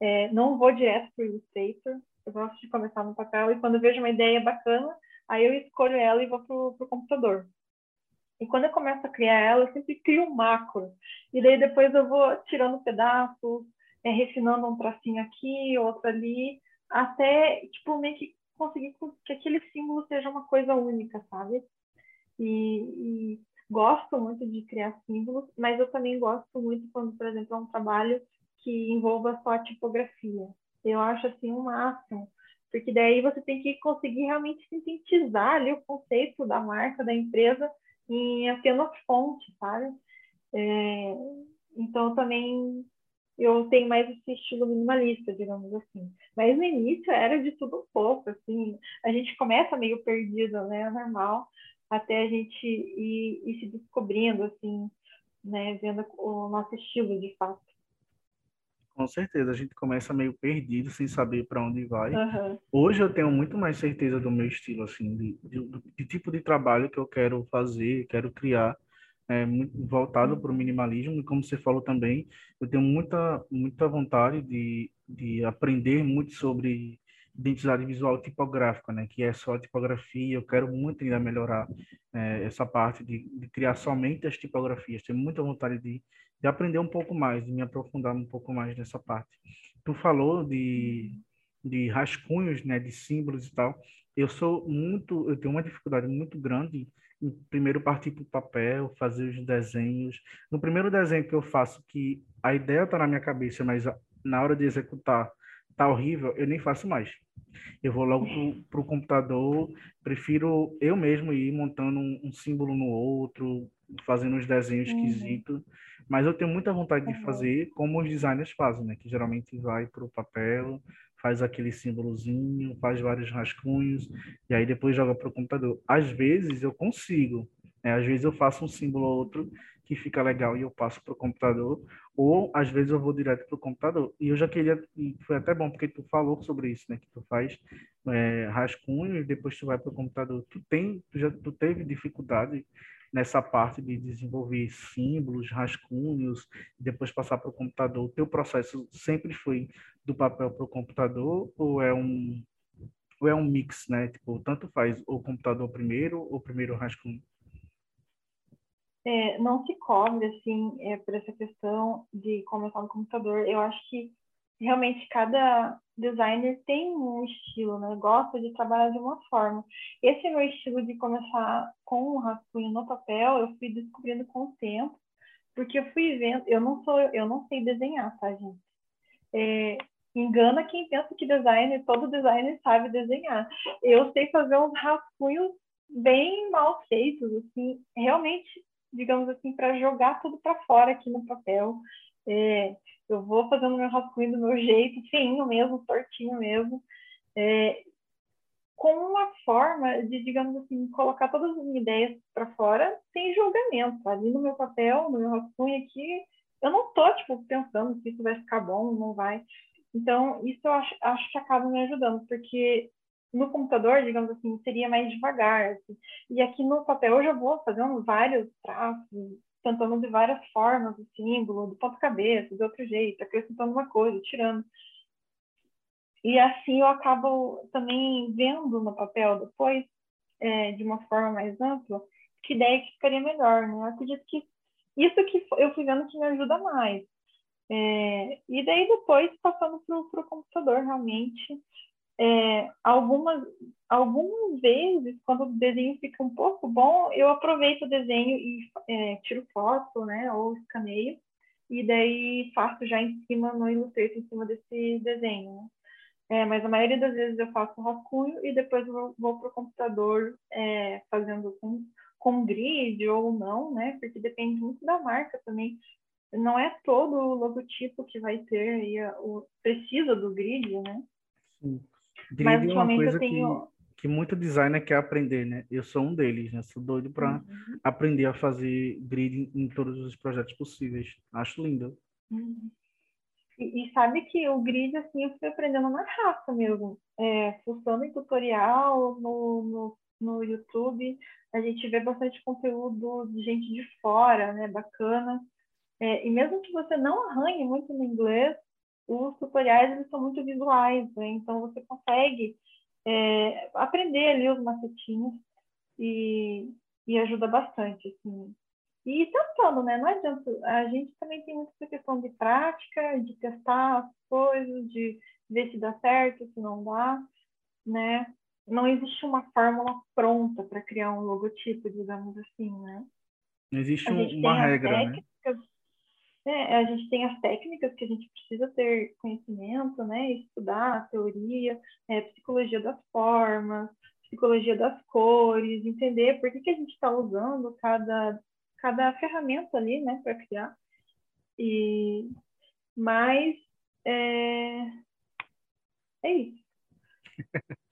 é, não vou direto para o Illustrator, eu gosto de começar no papel e quando vejo uma ideia bacana, aí eu escolho ela e vou para o computador. E quando eu começo a criar ela, eu sempre crio um macro. E daí depois eu vou tirando pedaços, é, refinando um tracinho aqui, outro ali, até, tipo, meio que conseguir que aquele símbolo seja uma coisa única, sabe? E, e gosto muito de criar símbolos, mas eu também gosto muito quando, por exemplo, é um trabalho que envolva só a tipografia. Eu acho assim um máximo, porque daí você tem que conseguir realmente sintetizar ali o conceito da marca, da empresa em apenas fonte, sabe? É, então também eu tenho mais esse estilo minimalista, digamos assim. Mas no início era de tudo um pouco, assim. A gente começa meio perdido, né? É normal até a gente ir, ir se descobrindo, assim, né, vendo o nosso estilo de fato. Com certeza, a gente começa meio perdido, sem saber para onde vai. Uhum. Hoje eu tenho muito mais certeza do meu estilo, assim, de, de, de tipo de trabalho que eu quero fazer, quero criar, é, voltado para o minimalismo. E como você falou também, eu tenho muita, muita vontade de, de aprender muito sobre identidade visual tipográfica, né, que é só tipografia. Eu quero muito ainda melhorar é, essa parte de, de, criar somente as tipografias. Tenho muita vontade de, de aprender um pouco mais, de me aprofundar um pouco mais nessa parte. Tu falou de, de rascunhos, né, de símbolos e tal. Eu sou muito, eu tenho uma dificuldade muito grande primeiro partir para o papel, fazer os desenhos. No primeiro desenho que eu faço, que a ideia está na minha cabeça, mas na hora de executar tá horrível, eu nem faço mais. Eu vou logo para o computador, prefiro eu mesmo ir montando um, um, símbolo no outro, fazendo uns desenhos uhum. esquisitos, mas eu tenho muita vontade de uhum. fazer como os designers fazem, né? Que geralmente vai para o papel, faz aquele símbolozinho, faz vários rascunhos, e aí depois joga para o computador. Às vezes eu consigo, né? às vezes eu faço um símbolo ou outro que fica legal e eu passo para o computador, ou às vezes eu vou direto para o computador. E eu já queria, e foi até bom porque tu falou sobre isso, né? Que tu faz é, rascunhos, depois tu vai para o computador. Tu tem, tu já tu teve dificuldade nessa parte de desenvolver símbolos, rascunhos, depois passar para o computador. O teu processo sempre foi do papel para o computador ou é um ou é um mix, né? Tipo, tanto faz o computador primeiro ou primeiro o rascunho? é, não se cobre assim é, por essa questão de começar no computador. Eu acho que realmente cada designer tem um estilo, né? Gosta de trabalhar de uma forma. Esse é meu estilo de começar com o rascunho no papel, eu fui descobrindo com o tempo, porque eu fui vendo, eu não sou, eu não sei desenhar, tá, gente? É, engana quem pensa que designer, todo designer sabe desenhar. Eu sei fazer uns rascunhos bem mal feitos, assim, realmente, digamos assim, para jogar tudo para fora aqui no papel. É, eu vou fazendo meu rascunho do meu jeito, fininho mesmo, tortinho mesmo, é, com uma forma de, digamos assim, colocar todas as minhas ideias para fora sem julgamento. Ali no meu papel, no meu rascunho aqui, eu não tô, tipo, pensando se isso vai ficar bom não vai. Então, isso eu acho, acho que acaba me ajudando, porque no computador, digamos assim, seria mais devagar. Assim. E aqui no papel eu já vou fazendo vários traços, tentando de várias formas o símbolo, do ponto-cabeça, de outro jeito, acrescentando uma coisa, tirando. E assim eu acabo também vendo no papel depois, é, de uma forma mais ampla, que ideia que ficaria melhor, né? Eu acredito que isso que eu fui vendo que me ajuda mais. É, e daí depois passando para o computador realmente. É, algumas, algumas vezes, quando o desenho fica um pouco bom, eu aproveito o desenho e é, tiro foto, né, ou escaneio, e daí faço já em cima, no Illustrator, em cima desse desenho. Né? É, mas a maioria das vezes eu faço rascunho e depois vou, vou para o computador é, fazendo com, com grid ou não, né? Porque depende muito da marca também não é todo o logotipo que vai ter aí o precisa do grid, né? Sim. Grid Mas é uma coisa tenho... que, que muito designer quer aprender, né? Eu sou um deles, né? Sou doido para uhum. aprender a fazer grid em todos os projetos possíveis. Acho lindo. Uhum. E, e, sabe que o grid, assim, eu fui aprendendo na raça mesmo. É, em tutorial, no, no, no YouTube, a gente vê bastante conteúdo de gente de fora, né? Bacana. É, e mesmo que você não arranhe muito no inglês, os tutoriais eles são muito visuais, né? então você consegue é, aprender ali os macetinhos e, e ajuda bastante, assim. E tentando, né? Não adianta. A gente também tem muita questão de prática, de testar as coisas, de ver se dá certo, se não dá, né? Não existe uma fórmula pronta para criar um logotipo, digamos assim, né? Não existe uma regra, né? É, a gente tem as técnicas que a gente precisa ter conhecimento, né? Estudar a teoria, é, psicologia das formas, psicologia das cores, entender por que, que a gente está usando cada, cada ferramenta ali, né, para criar. E, mas é, é isso.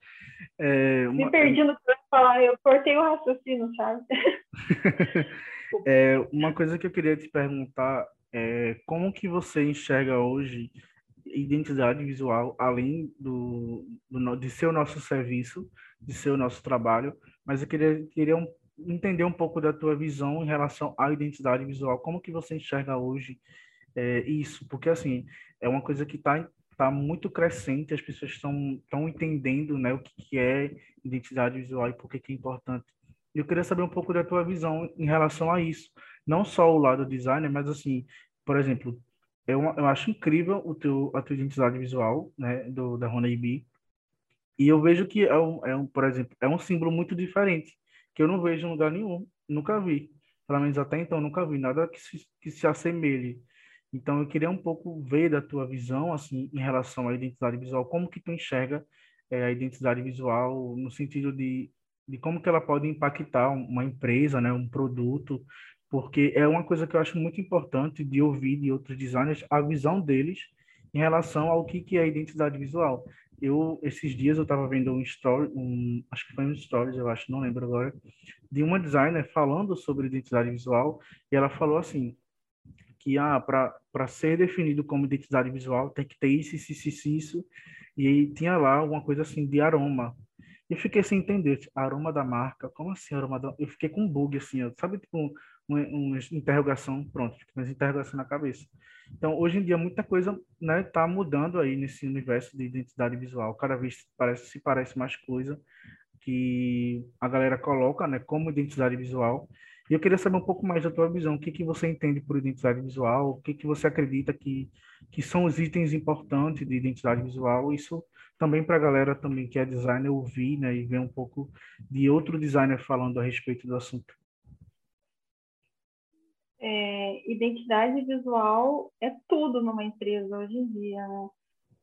É, uma... Me perdi no que eu falar, eu cortei o raciocínio, sabe? é, uma coisa que eu queria te perguntar é, como que você enxerga hoje identidade visual, além do, do, de ser o nosso serviço, de ser o nosso trabalho, mas eu queria, queria um, entender um pouco da tua visão em relação à identidade visual, como que você enxerga hoje é, isso, porque assim, é uma coisa que está tá muito crescente, as pessoas estão entendendo né, o que, que é identidade visual e por que, que é importante. Eu queria saber um pouco da tua visão em relação a isso, não só o lado designer, mas assim, por exemplo, eu, eu acho incrível o teu, a tua identidade visual, né, do, da Honeybee, e eu vejo que é um, é um, por exemplo, é um símbolo muito diferente, que eu não vejo em lugar nenhum, nunca vi. Pelo menos até então, nunca vi nada que se, que se assemelhe. Então, eu queria um pouco ver da tua visão, assim, em relação à identidade visual, como que tu enxerga é, a identidade visual no sentido de, de como que ela pode impactar uma empresa, né, um produto, porque é uma coisa que eu acho muito importante de ouvir de outros designers a visão deles em relação ao que, que é identidade visual. Eu, esses dias, eu estava vendo um story, um, acho que foi um stories, eu acho, não lembro agora, de uma designer falando sobre identidade visual, e ela falou assim, que ah, para ser definido como identidade visual tem que ter isso, isso, isso, isso, e tinha lá uma coisa assim de aroma. Eu fiquei sem entender, aroma da marca, como assim aroma da... Eu fiquei com um bug assim, sabe, tipo, uma, uma interrogação, pronto, fica uma interrogação na cabeça. Então, hoje em dia, muita coisa né, tá mudando aí nesse universo de identidade visual. Cada vez parece, se parece mais coisa que a galera coloca né, como identidade visual. E eu queria saber um pouco mais da tua visão, o que, que você entende por identidade visual, o que, que você acredita que, que são os itens importantes de identidade visual, isso também para a galera também que é designer ouvir né, e ver um pouco de outro designer falando a respeito do assunto. É, identidade visual é tudo numa empresa hoje em dia. Né?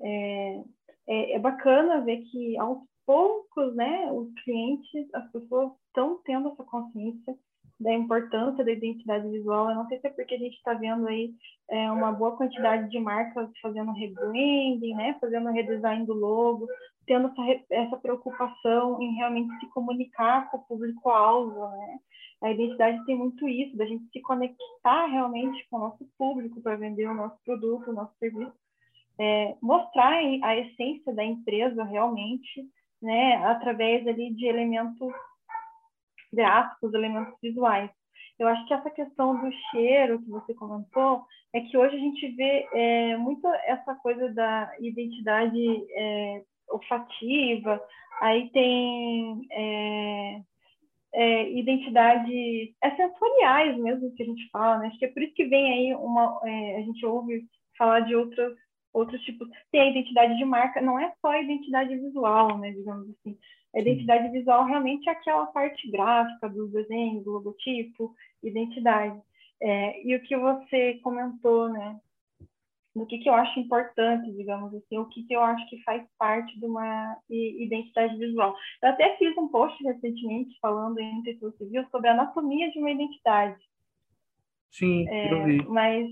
É, é, é, bacana ver que aos poucos, né, os clientes, as pessoas estão tendo essa consciência da importância da identidade visual. Eu não sei se é porque a gente está vendo aí é, uma boa quantidade de marcas fazendo rebranding, né, fazendo redesign do logo, tendo essa, essa preocupação em realmente se comunicar com o público-alvo, né? A identidade tem muito isso, da gente se conectar realmente com o nosso público para vender o nosso produto, o nosso serviço, é, mostrar a essência da empresa realmente, né, através ali de elementos gráficos, elementos visuais. Eu acho que essa questão do cheiro que você comentou é que hoje a gente vê é, muito essa coisa da identidade é, olfativa, aí tem é, é, identidades é, sensoriais mesmo que a gente fala, né? Acho que é por isso que vem aí uma, é, a gente ouve falar de outros outros tipos. Tem a identidade de marca, não é só a identidade visual, né? Digamos assim. A identidade visual realmente é aquela parte gráfica do desenho, do logotipo, identidade. É, e o que você comentou, né? Do que, que eu acho importante, digamos assim, o que, que eu acho que faz parte de uma identidade visual. Eu até fiz um post recentemente falando em texto civil sobre a anatomia de uma identidade. Sim, é, eu vi. Mas,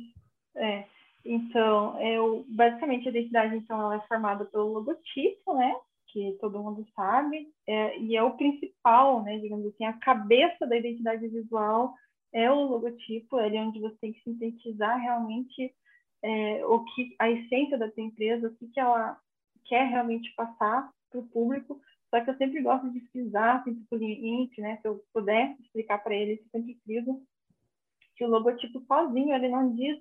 é, então, eu, basicamente, a identidade, então, ela é formada pelo logotipo, né? Que todo mundo sabe, é, e é o principal, né, digamos assim, a cabeça da identidade visual é o logotipo, ele é onde você tem que sintetizar realmente é, o que a essência da sua empresa, o que, que ela quer realmente passar para o público. Só que eu sempre gosto de frisar, sempre por cliente, né, se eu puder explicar para ele, eu sempre friso que o logotipo sozinho ele não diz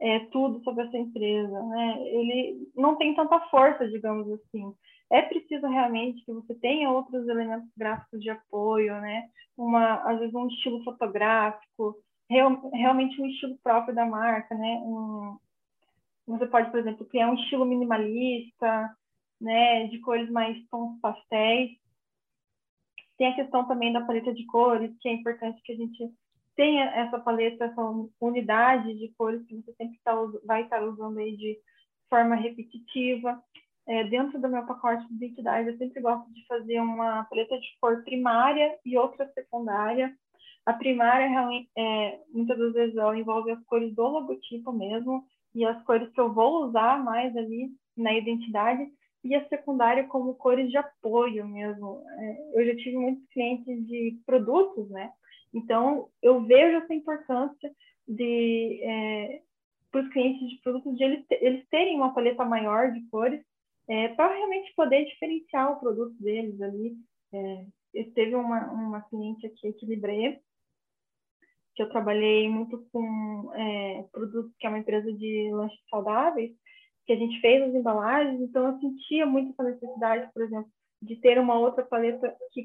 é, tudo sobre essa empresa, né? Ele não tem tanta força, digamos assim é preciso realmente que você tenha outros elementos gráficos de apoio, né? Uma, às vezes um estilo fotográfico, real, realmente um estilo próprio da marca, né? Um, você pode, por exemplo, criar um estilo minimalista, né? De cores mais tons pastéis. Tem a questão também da paleta de cores, que é importante que a gente tenha essa paleta, essa unidade de cores que você sempre tá, vai estar usando aí de forma repetitiva é, dentro do meu pacote de identidade, eu sempre gosto de fazer uma paleta de cor primária e outra secundária. A primária, é, muitas das vezes, ela envolve as cores do logotipo mesmo, e as cores que eu vou usar mais ali na identidade, e a secundária como cores de apoio mesmo. É, eu já tive muitos clientes de produtos, né? Então, eu vejo essa importância de é, para os clientes de produtos de eles, eles terem uma paleta maior de cores é, para realmente poder diferenciar o produto deles ali. É, teve uma, uma cliente aqui, Equilibre, que eu trabalhei muito com é, produtos, que é uma empresa de lanches saudáveis, que a gente fez as embalagens, então eu sentia muito essa necessidade, por exemplo, de ter uma outra paleta que,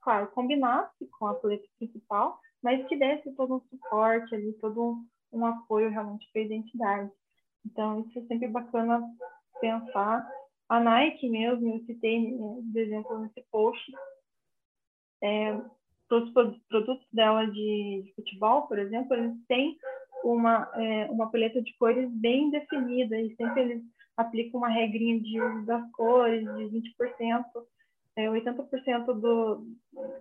claro, combinasse com a paleta principal, mas que desse todo um suporte ali, todo um, um apoio realmente para a identidade. Então, isso é sempre bacana pensar a Nike mesmo, eu citei, por exemplo, nesse post, é, os produtos dela de, de, futebol, por exemplo, eles têm uma, é, uma paleta de cores bem definida e sempre eles aplicam uma regrinha de uso das cores de 20%, é, 80% do,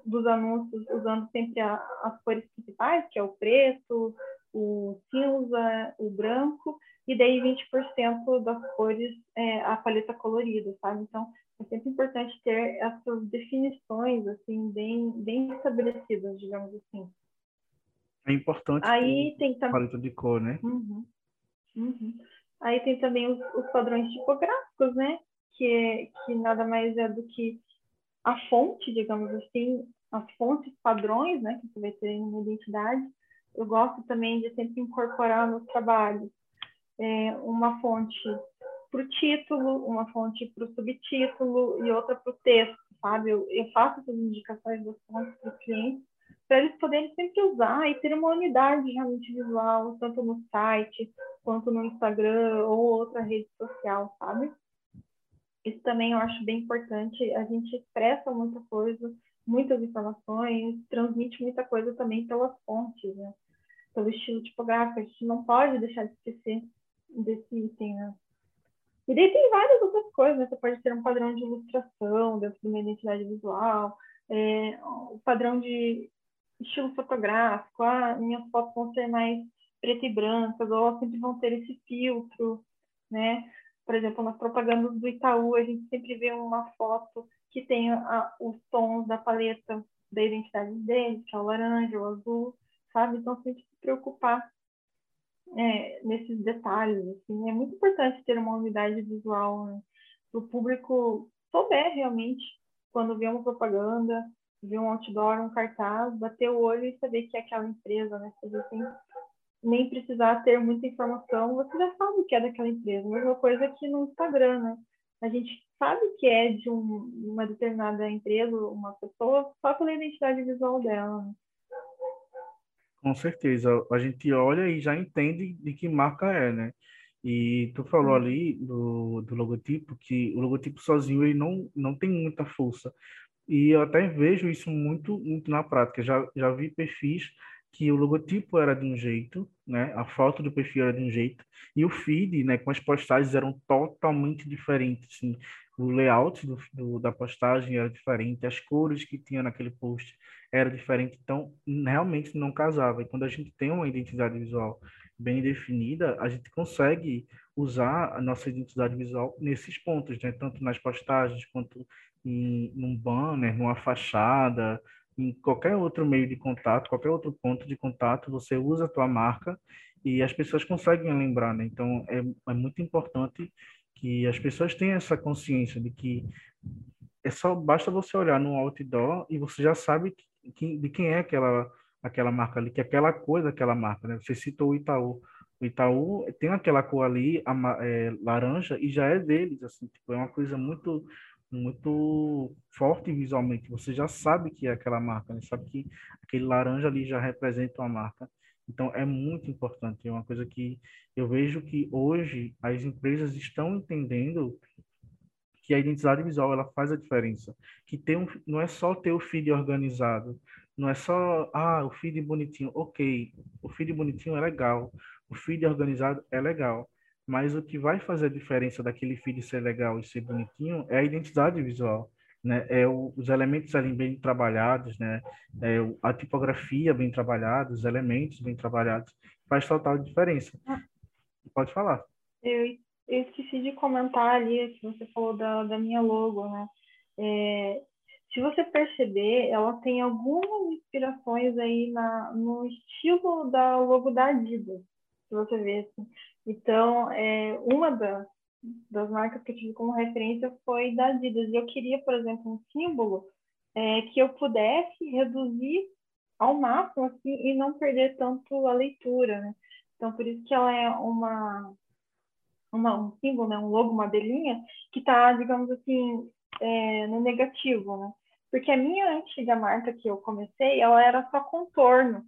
dos anúncios usando sempre a, as cores principais, que é o preto, o cinza, o branco, e daí 20% das cores é, a paleta colorida, sabe? Então, é sempre importante ter essas definições, assim, bem, bem estabelecidas, digamos assim. É importante Aí tem também... paleta de cor, né? Uhum. Uhum. Aí tem também os, os padrões tipográficos, né? Que, é, que nada mais é do que a fonte, digamos assim, as fontes padrões, né? Que você vai ter em uma identidade. Eu gosto também de sempre incorporar nos trabalhos é, uma fonte para o título, uma fonte para o subtítulo e outra para o texto, sabe? Eu, eu, faço essas indicações das fontes para os clientes para eles poderem sempre usar e ter uma unidade realmente visual, tanto no site quanto no Instagram ou outra rede social, sabe? Isso também eu acho bem importante. A gente expressa muita coisa, muitas informações, transmite muita coisa também pelas fontes, né? Pelo estilo tipográfico. A gente não pode deixar de esquecer desse item, né? E daí tem várias outras coisas, né? Você pode ter um padrão de ilustração dentro de uma identidade visual, é, o padrão de estilo fotográfico, ah, minhas fotos vão ser mais preto e brancas, ou sempre vão ter esse filtro, né? Por exemplo, nas propagandas do Itaú, a gente sempre vê uma foto que tem a, os tons da paleta da identidade deles, que é o laranja, o azul, sabe? Então, tem que se preocupar é, nesses detalhes, assim. É muito importante ter uma unidade visual né? para o público souber realmente, quando vê uma propaganda, vê um outdoor, um cartaz, bater o olho e saber que é aquela empresa, né? Você sem nem precisar ter muita informação, você já sabe que é daquela empresa. Mesma coisa que no Instagram, né? A gente sabe que é de um, uma determinada empresa, uma pessoa, só pela identidade visual dela. Né? Com certeza. A gente olha e já entende de que marca é, né? E tu falou ali do, do logotipo, que o logotipo sozinho ele não, não tem muita força. E eu até vejo isso muito, muito na prática. Já, já vi perfis que o logotipo era de um jeito, né? A foto do perfil era de um jeito e o feed, né, com as postagens eram totalmente diferentes, assim. O layout do, do, da postagem era diferente, as cores que tinha naquele post era diferente, então realmente não casava. E quando a gente tem uma identidade visual bem definida, a gente consegue usar a nossa identidade visual nesses pontos, né? Tanto nas postagens quanto em num banner, numa fachada, em qualquer outro meio de contato, qualquer outro ponto de contato, você usa a tua marca e as pessoas conseguem lembrar, né? Então, é, é muito importante que as pessoas tenham essa consciência de que é só basta você olhar no outdoor e você já sabe que, de quem é aquela aquela marca ali, que é aquela coisa daquela marca, né? Você citou o Itaú. O Itaú tem aquela cor ali, a, é, laranja, e já é deles, assim, tipo, é uma coisa muito muito forte visualmente. Você já sabe que é aquela marca, né? sabe que aquele laranja ali já representa uma marca. Então é muito importante. É uma coisa que eu vejo que hoje as empresas estão entendendo que a identidade visual ela faz a diferença. Que tem um, não é só ter o feed organizado, não é só ah o feed bonitinho, ok, o feed bonitinho é legal, o feed organizado é legal, mas o que vai fazer a diferença daquele feed ser legal e ser bonitinho é a identidade visual, né? É o, os elementos ali bem trabalhados, né? É a tipografia bem trabalhada, os elementos bem trabalhados, faz total diferença. Ah. Pode falar. Eu, eu, esqueci de comentar ali que você falou da, da minha logo, né? É, se você perceber, ela tem algumas inspirações aí na, no estilo da logo da Adidas, se você ver assim. Então, é, uma das, das marcas que eu tive como referência foi da Adidas. E eu queria, por exemplo, um símbolo é, que eu pudesse reduzir ao máximo assim, e não perder tanto a leitura. Né? Então, por isso que ela é uma, uma um símbolo, né? um logo, uma abelhinha, que está, digamos assim, é, no negativo. Né? Porque a minha antiga marca que eu comecei, ela era só contorno.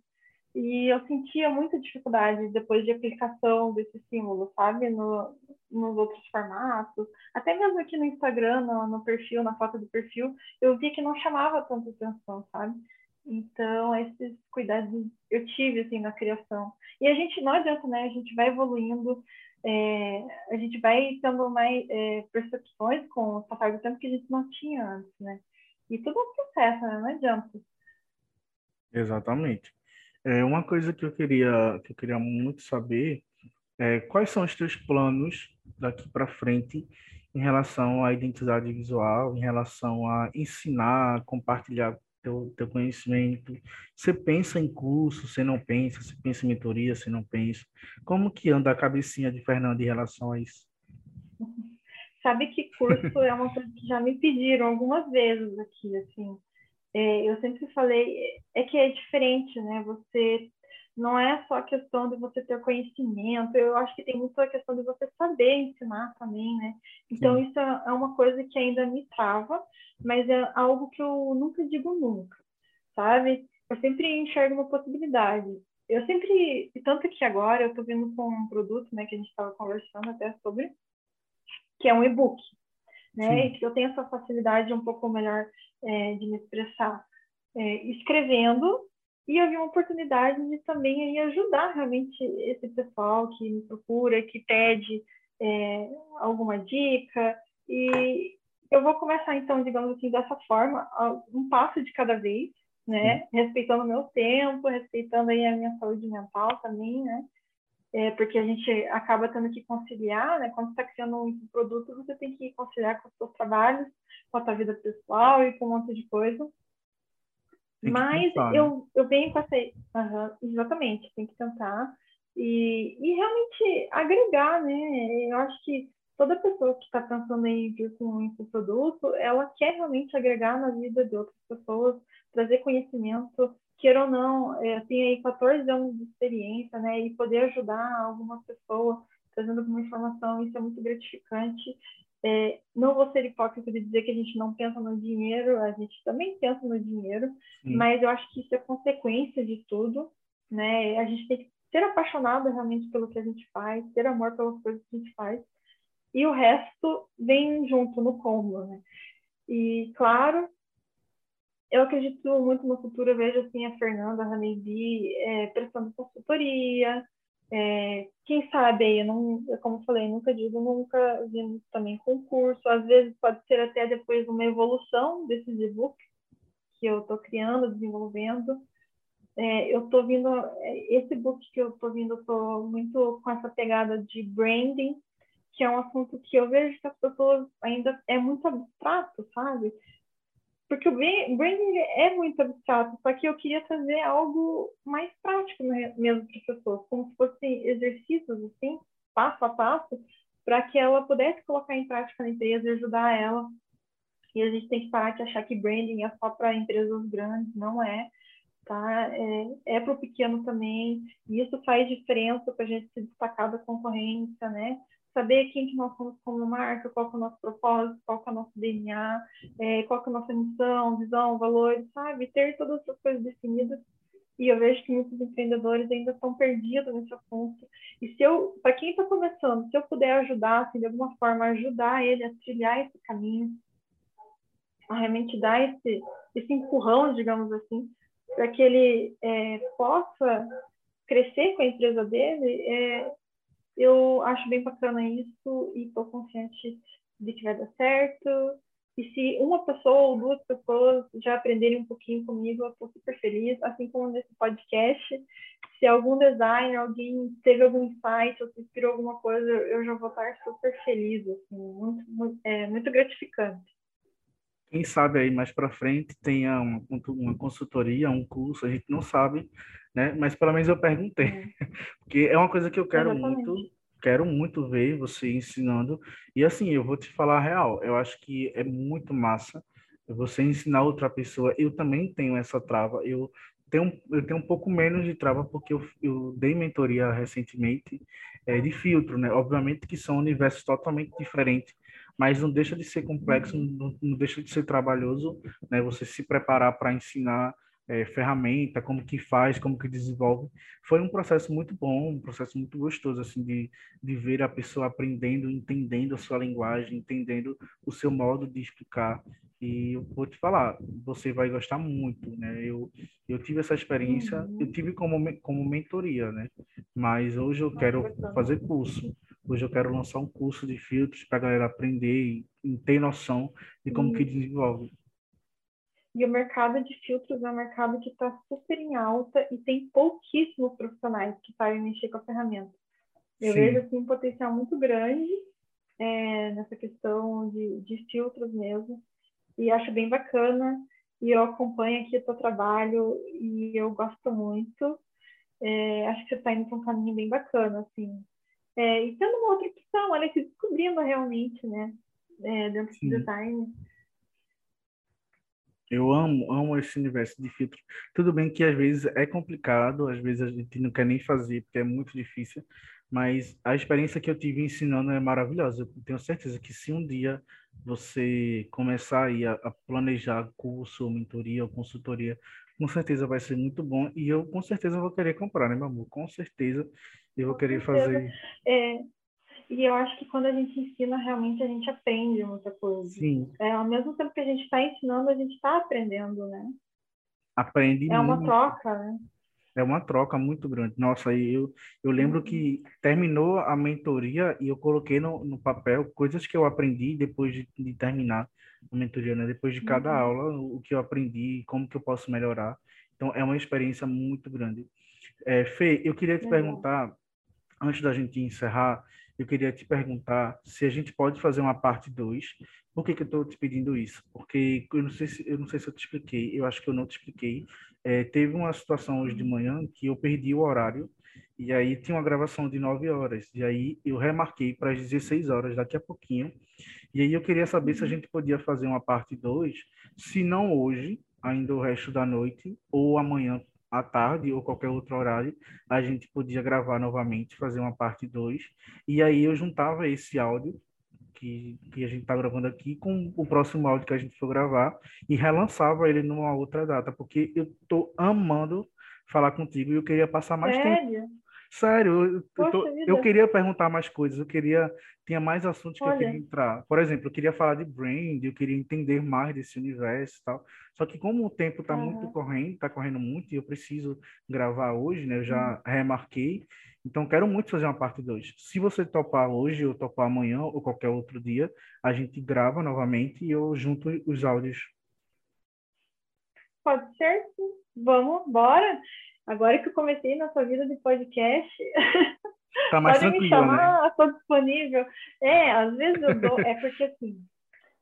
E eu sentia muita dificuldade depois de aplicação desse símbolo, sabe? No, nos outros formatos. Até mesmo aqui no Instagram, no, no, perfil, na foto do perfil, eu vi que não chamava tanta atenção, sabe? Então, esses cuidados eu tive, assim, na criação. E a gente, não adianta, né? A gente vai evoluindo, é, a gente vai tendo mais é, percepções com o passar do tempo que a gente não tinha antes, né? E tudo é um processo, né? Não adianta. Exatamente. É, uma coisa que eu queria, que eu queria muito saber é quais são os teus planos daqui para frente em relação à identidade visual, em relação a ensinar, compartilhar teu, teu conhecimento. Você pensa em curso, você não pensa, você pensa em mentoria, você não pensa. Como que anda a cabecinha de Fernando em relação a isso? Sabe que curso é uma coisa que já me pediram algumas vezes aqui, assim é, eu sempre falei, é que é diferente, né? Você não é só a questão de você ter conhecimento, eu acho que tem muito a questão de você saber ensinar também, né? Então, Sim. isso é, é uma coisa que ainda me trava, mas é algo que eu nunca digo nunca, sabe? eu sempre enxergo uma possibilidade. Eu sempre, tanto que agora eu estou vindo com um produto, né, que a gente estava conversando até sobre, que é um e-book, né, e que eu tenho essa facilidade um pouco melhor é, de me expressar é, escrevendo, e eu vi uma oportunidade de também aí, ajudar realmente esse pessoal que me procura, que pede é, alguma dica, e eu vou começar então, digamos assim, dessa forma, um passo de cada vez, né? Respeitando o meu tempo, respeitando aí a minha saúde mental também, né? É, porque a gente acaba tendo que conciliar, né? Quando você está criando um produto, você tem que conciliar com os seus trabalhos, com a sua vida pessoal e com um monte de coisa. Mas pensar, né? eu, eu venho com essa... Uhum, exatamente, tem que tentar. E, e realmente agregar, né? Eu acho que toda pessoa que está pensando em vir com esse produto, ela quer realmente agregar na vida de outras pessoas, trazer conhecimento, queira ou não, é, tem aí 14 anos de experiência, né, e poder ajudar alguma pessoa trazendo alguma informação, isso é muito gratificante. É, não vou ser hipócrita de dizer que a gente não pensa no dinheiro, a gente também pensa no dinheiro, Sim. mas eu acho que isso é consequência de tudo, né? A gente tem que ser apaixonado realmente pelo que a gente faz, ter amor pelas coisas que a gente faz, e o resto vem junto no combo, né? E, claro, eu acredito muito no futuro, eu vejo assim a Fernanda, a Haneidi é, prestando consultoria, é, quem sabe eu não, como falei, nunca digo nunca, vindo também concurso, às vezes pode ser até depois uma evolução desses e-books que eu estou criando, desenvolvendo. É, eu estou vindo, é, esse book que eu estou vindo, eu estou muito com essa pegada de branding, que é um assunto que eu vejo que as pessoas ainda é muito abstrato, sabe? Porque o branding é muito abstrato, só que eu queria fazer algo mais prático mesmo para as pessoas, como se fossem exercícios, assim, passo a passo, para que ela pudesse colocar em prática na empresa e ajudar ela. E a gente tem que parar de achar que branding é só para empresas grandes, não é. Tá? É, é para o pequeno também, e isso faz diferença para a gente se destacar da concorrência, né? Saber quem que nós somos como marca, qual é o nosso propósito, qual é o nosso DNA, é, qual é a nossa missão, visão, valores, sabe? Ter todas essas coisas definidas. E eu vejo que muitos empreendedores ainda estão perdidos nesse assunto. E se eu, para quem está começando, se eu puder ajudar, assim, de alguma forma, ajudar ele a trilhar esse caminho, a realmente dar esse, esse empurrão, digamos assim, para que ele é, possa crescer com a empresa dele, é, eu acho bem bacana isso e estou consciente de que vai dar certo. E se uma pessoa ou duas pessoas já aprenderem um pouquinho comigo, eu estou super feliz. Assim como nesse podcast, se algum designer, alguém teve algum insight ou se inspirou alguma coisa, eu já vou estar super feliz. Assim, muito, muito, é, muito gratificante. Quem sabe aí mais para frente tenha uma, uma consultoria, um curso, a gente não sabe, né? Mas pelo menos eu perguntei, é. porque é uma coisa que eu quero Exatamente. muito, quero muito ver você ensinando. E assim, eu vou te falar a real, eu acho que é muito massa você ensinar outra pessoa. Eu também tenho essa trava, eu tenho, eu tenho um pouco menos de trava porque eu, eu dei mentoria recentemente é, de filtro, né? Obviamente que são universos totalmente diferentes, mas não deixa de ser complexo, não, não deixa de ser trabalhoso, né? Você se preparar para ensinar é, ferramenta, como que faz, como que desenvolve. Foi um processo muito bom, um processo muito gostoso, assim, de, de ver a pessoa aprendendo, entendendo a sua linguagem, entendendo o seu modo de explicar. E eu vou te falar, você vai gostar muito, né? Eu, eu tive essa experiência, uhum. eu tive como, como mentoria, né? Mas hoje eu quero fazer curso. Hoje eu quero lançar um curso de filtros para a galera aprender e, e ter noção de como que desenvolve. E o mercado de filtros é um mercado que está super em alta e tem pouquíssimos profissionais que sabem mexer com a ferramenta. Eu Sim. vejo assim, um potencial muito grande é, nessa questão de, de filtros mesmo. E acho bem bacana. E eu acompanho aqui o seu trabalho e eu gosto muito. É, acho que você está indo para um caminho bem bacana, assim. É, e tendo uma outra opção, olha, se descobrindo realmente, né, é, dentro Sim. do design. Eu amo, amo esse universo de filtro. Tudo bem que às vezes é complicado, às vezes a gente não quer nem fazer porque é muito difícil, mas a experiência que eu tive ensinando é maravilhosa. Eu tenho certeza que se um dia você começar aí a, a planejar curso, ou mentoria ou consultoria, com certeza vai ser muito bom e eu com certeza vou querer comprar, né, meu amor? Com certeza eu vou querer fazer. É, e eu acho que quando a gente ensina, realmente a gente aprende muita coisa. Sim, É, ao mesmo tempo que a gente está ensinando, a gente está aprendendo, né? aprende É uma muito. troca, né? É uma troca muito grande. Nossa, eu, eu lembro Uhum. que terminou a mentoria e eu coloquei no, no papel coisas que eu aprendi depois de, de terminar a mentoria, né? Depois de cada Uhum. aula, o que eu aprendi, como que eu posso melhorar. Então, é uma experiência muito grande. É, Fê, eu queria te Legal. perguntar, antes da gente encerrar, eu queria te perguntar se a gente pode fazer uma parte 2. Por que que eu estou te pedindo isso? Porque eu não sei se eu não sei se eu te expliquei, eu acho que eu não te expliquei. É, teve uma situação hoje de manhã que eu perdi o horário e aí tinha uma gravação de 9 horas e aí eu remarquei para as 16 horas daqui a pouquinho. E aí eu queria saber se a gente podia fazer uma parte 2, se não hoje, ainda o resto da noite ou amanhã à tarde ou qualquer outro horário, a gente podia gravar novamente, fazer uma parte 2 e aí eu juntava esse áudio que, que a gente está gravando aqui com o próximo áudio que a gente for gravar e relançava ele numa outra data, porque eu tô amando falar contigo e eu queria passar mais tempo. Sério? Sério, eu, eu, tô- eu queria perguntar mais coisas, eu queria, tinha mais assuntos que eu Olha. queria entrar. Por exemplo, eu queria falar de brand, eu queria entender mais desse universo e tal. Só que como o tempo está muito Aham. correndo, está correndo muito e eu preciso gravar hoje, né? Eu já Uhum. remarquei. Então, quero muito fazer uma parte 2. Se você topar hoje, ou topar amanhã, ou qualquer outro dia, a gente grava novamente e eu junto os áudios. Pode ser. Vamos, bora. Agora que eu comecei nessa vida de podcast, Tá mais pode me tranquilo, né? chamar, estou disponível. É, às vezes eu dou. É porque assim,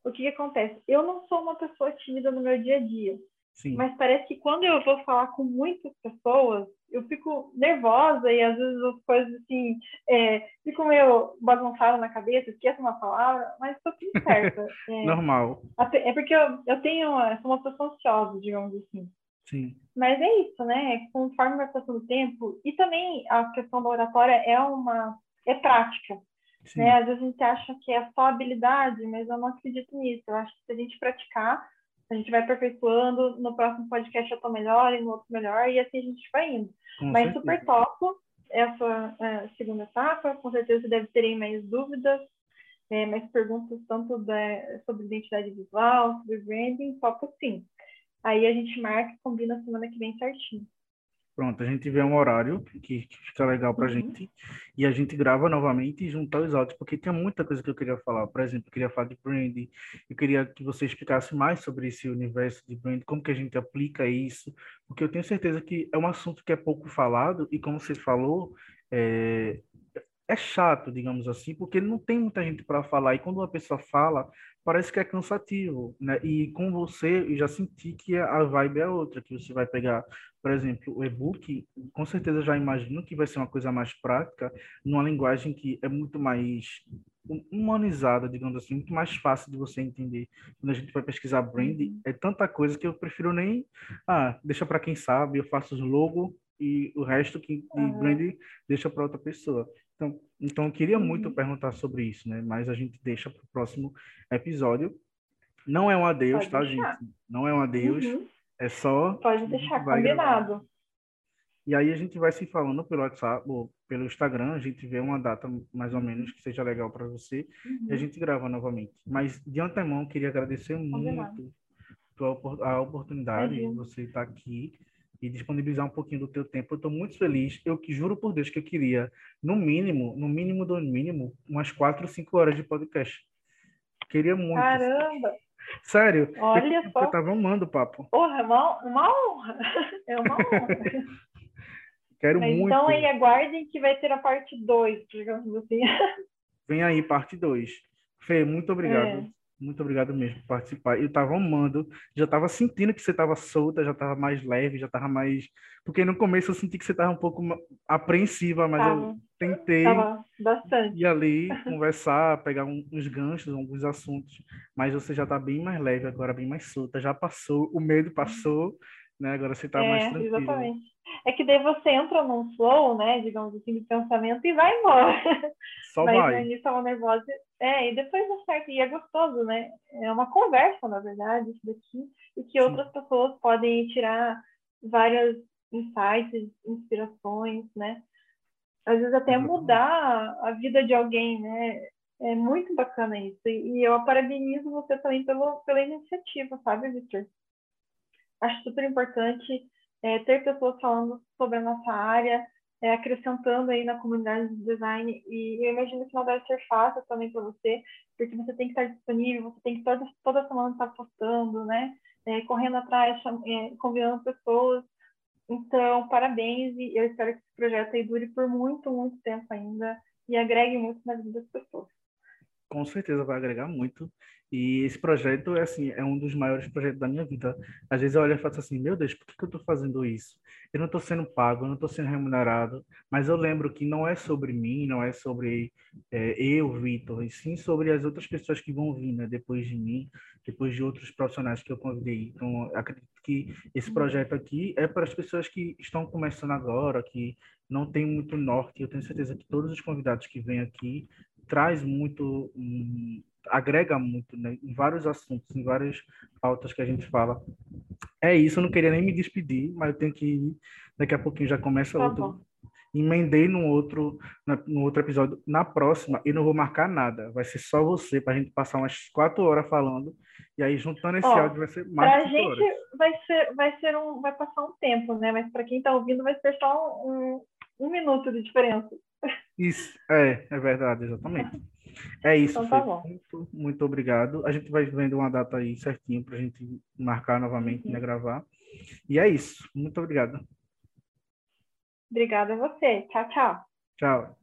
o que, que acontece? Eu não sou uma pessoa tímida no meu dia a dia. Sim, Mas parece que quando eu vou falar com muitas pessoas, eu fico nervosa e às vezes as coisas assim, é, fico meio bagunçada na cabeça, esqueço uma palavra, mas estou tudo certa. É, normal. é porque eu, eu tenho, eu sou uma pessoa ansiosa, digamos assim. Sim, Mas é isso, né? Conforme vai passando o tempo, e também a questão da oratória é uma, é prática, sim. né? Às vezes a gente acha que é só habilidade, mas eu não acredito nisso. Eu acho que se a gente praticar, a gente vai aperfeiçoando, no próximo podcast eu tô melhor, e no outro melhor, e assim a gente vai indo. Com Mas certeza. super top essa é, segunda etapa, com certeza deve terem mais dúvidas, é, mais perguntas, tanto da- sobre identidade visual, sobre branding, topa sim. Aí a gente marca e combina semana que vem certinho. Pronto, a gente vê um horário que, que fica legal pra Uhum. gente e a gente grava novamente e juntar os áudios, porque tinha muita coisa que eu queria falar. Por exemplo, eu queria falar de brand, eu queria que você explicasse mais sobre esse universo de brand, como que a gente aplica isso, porque eu tenho certeza que é um assunto que é pouco falado e, como você falou, é, é chato, digamos assim, porque não tem muita gente para falar e quando uma pessoa fala, parece que é cansativo, né? E com você, eu já senti que a vibe é outra, que você vai pegar, por exemplo, o e-book, com certeza já imagino que vai ser uma coisa mais prática, numa linguagem que é muito mais humanizada, digamos assim, muito mais fácil de você entender. Quando a gente vai pesquisar brand, Uhum. é tanta coisa que eu prefiro nem, ah, deixa para quem sabe, eu faço os logo e o resto que de brand deixa para outra pessoa. Então, então eu queria muito Uhum. perguntar sobre isso, né? Mas a gente deixa para o próximo episódio. Não é um adeus, Pode tá, deixar. gente? Não é um adeus, Uhum. é só Pode deixar vai gravar. combinado. E aí a gente vai se falando pelo WhatsApp ou pelo Instagram, a gente vê uma data mais ou menos que seja legal para você e a Uhum. gente grava novamente. Mas de antemão queria agradecer Combinado. muito a oportunidade de você estar aqui e disponibilizar um pouquinho do teu tempo. Eu estou muito feliz. Eu que juro por Deus que eu queria, no mínimo, no mínimo do mínimo, umas quatro, cinco horas de podcast. Queria muito. Caramba! Sério, eu, Olha eu só. tava amando o papo. Porra, é uma, uma honra. É uma honra. Quero Mas muito. então aí aguardem que vai ter a parte 2, digamos assim. Vem aí, parte 2. Fê, muito obrigado. É. Muito obrigado mesmo por participar. Eu estava amando, já estava sentindo que você estava solta, já estava mais leve, já estava mais. Porque no começo eu senti que você estava um pouco apreensiva, mas tava. eu tentei tava bastante. ir ali, conversar, pegar uns ganchos, alguns assuntos, mas você já está bem mais leve agora, bem mais solta. Já passou, o medo passou, né? Agora você está é, mais tranquila. Exatamente. É que daí você entra num flow, né, digamos assim, de pensamento e vai embora. Só Mas vai. no início estava nervosa. É, e depois dá certo. E é gostoso, né? É uma conversa, na verdade, isso daqui. E que Sim. outras pessoas podem tirar várias insights, inspirações, né? Às vezes até mudar a vida de alguém, né? É muito bacana isso. E eu parabenizo você também pelo, pela iniciativa, sabe, Victor? Acho super importante é, ter pessoas falando sobre a nossa área, é, acrescentando aí na comunidade de design. E eu imagino que não deve ser fácil também para você, porque você tem que estar disponível, você tem que toda, toda semana estar postando, né? É, correndo atrás, é, convidando pessoas. Então, parabéns e eu espero que esse projeto aí dure por muito, muito tempo ainda e agregue muito na vida das pessoas. Com certeza vai agregar muito. E esse projeto é assim, é um dos maiores projetos da minha vida. Às vezes eu olho e falo assim, meu Deus, por que, que eu estou fazendo isso? Eu não estou sendo pago, eu não estou sendo remunerado, mas eu lembro que não é sobre mim, não é sobre é, eu, Vitor, e sim sobre as outras pessoas que vão vir né, depois de mim, depois de outros profissionais que eu convidei. Então, acredito que esse projeto aqui é para as pessoas que estão começando agora, que não tem muito norte. Eu tenho certeza que todos os convidados que vêm aqui traz muito um, agrega muito né, em vários assuntos, em várias pautas que a gente fala. É isso, eu não queria nem me despedir, mas eu tenho que ir. Daqui a pouquinho já começa tá outro. Bom. Emendei no outro, no outro episódio. Na próxima, eu não vou marcar nada. Vai ser só você, para a gente passar umas quatro horas falando. E aí, juntando esse Ó, áudio, vai ser mais Para a gente vai ser, vai ser um, vai passar um tempo, né? Mas para quem está ouvindo, vai ser só um, um minuto de diferença. Isso, é, é verdade, exatamente. É isso, então, tá. Muito, muito obrigado. A gente vai vendo uma data aí certinho para a gente marcar novamente, uhum. né, gravar. E é isso. Muito obrigado. Obrigada a você. Tchau, tchau. Tchau.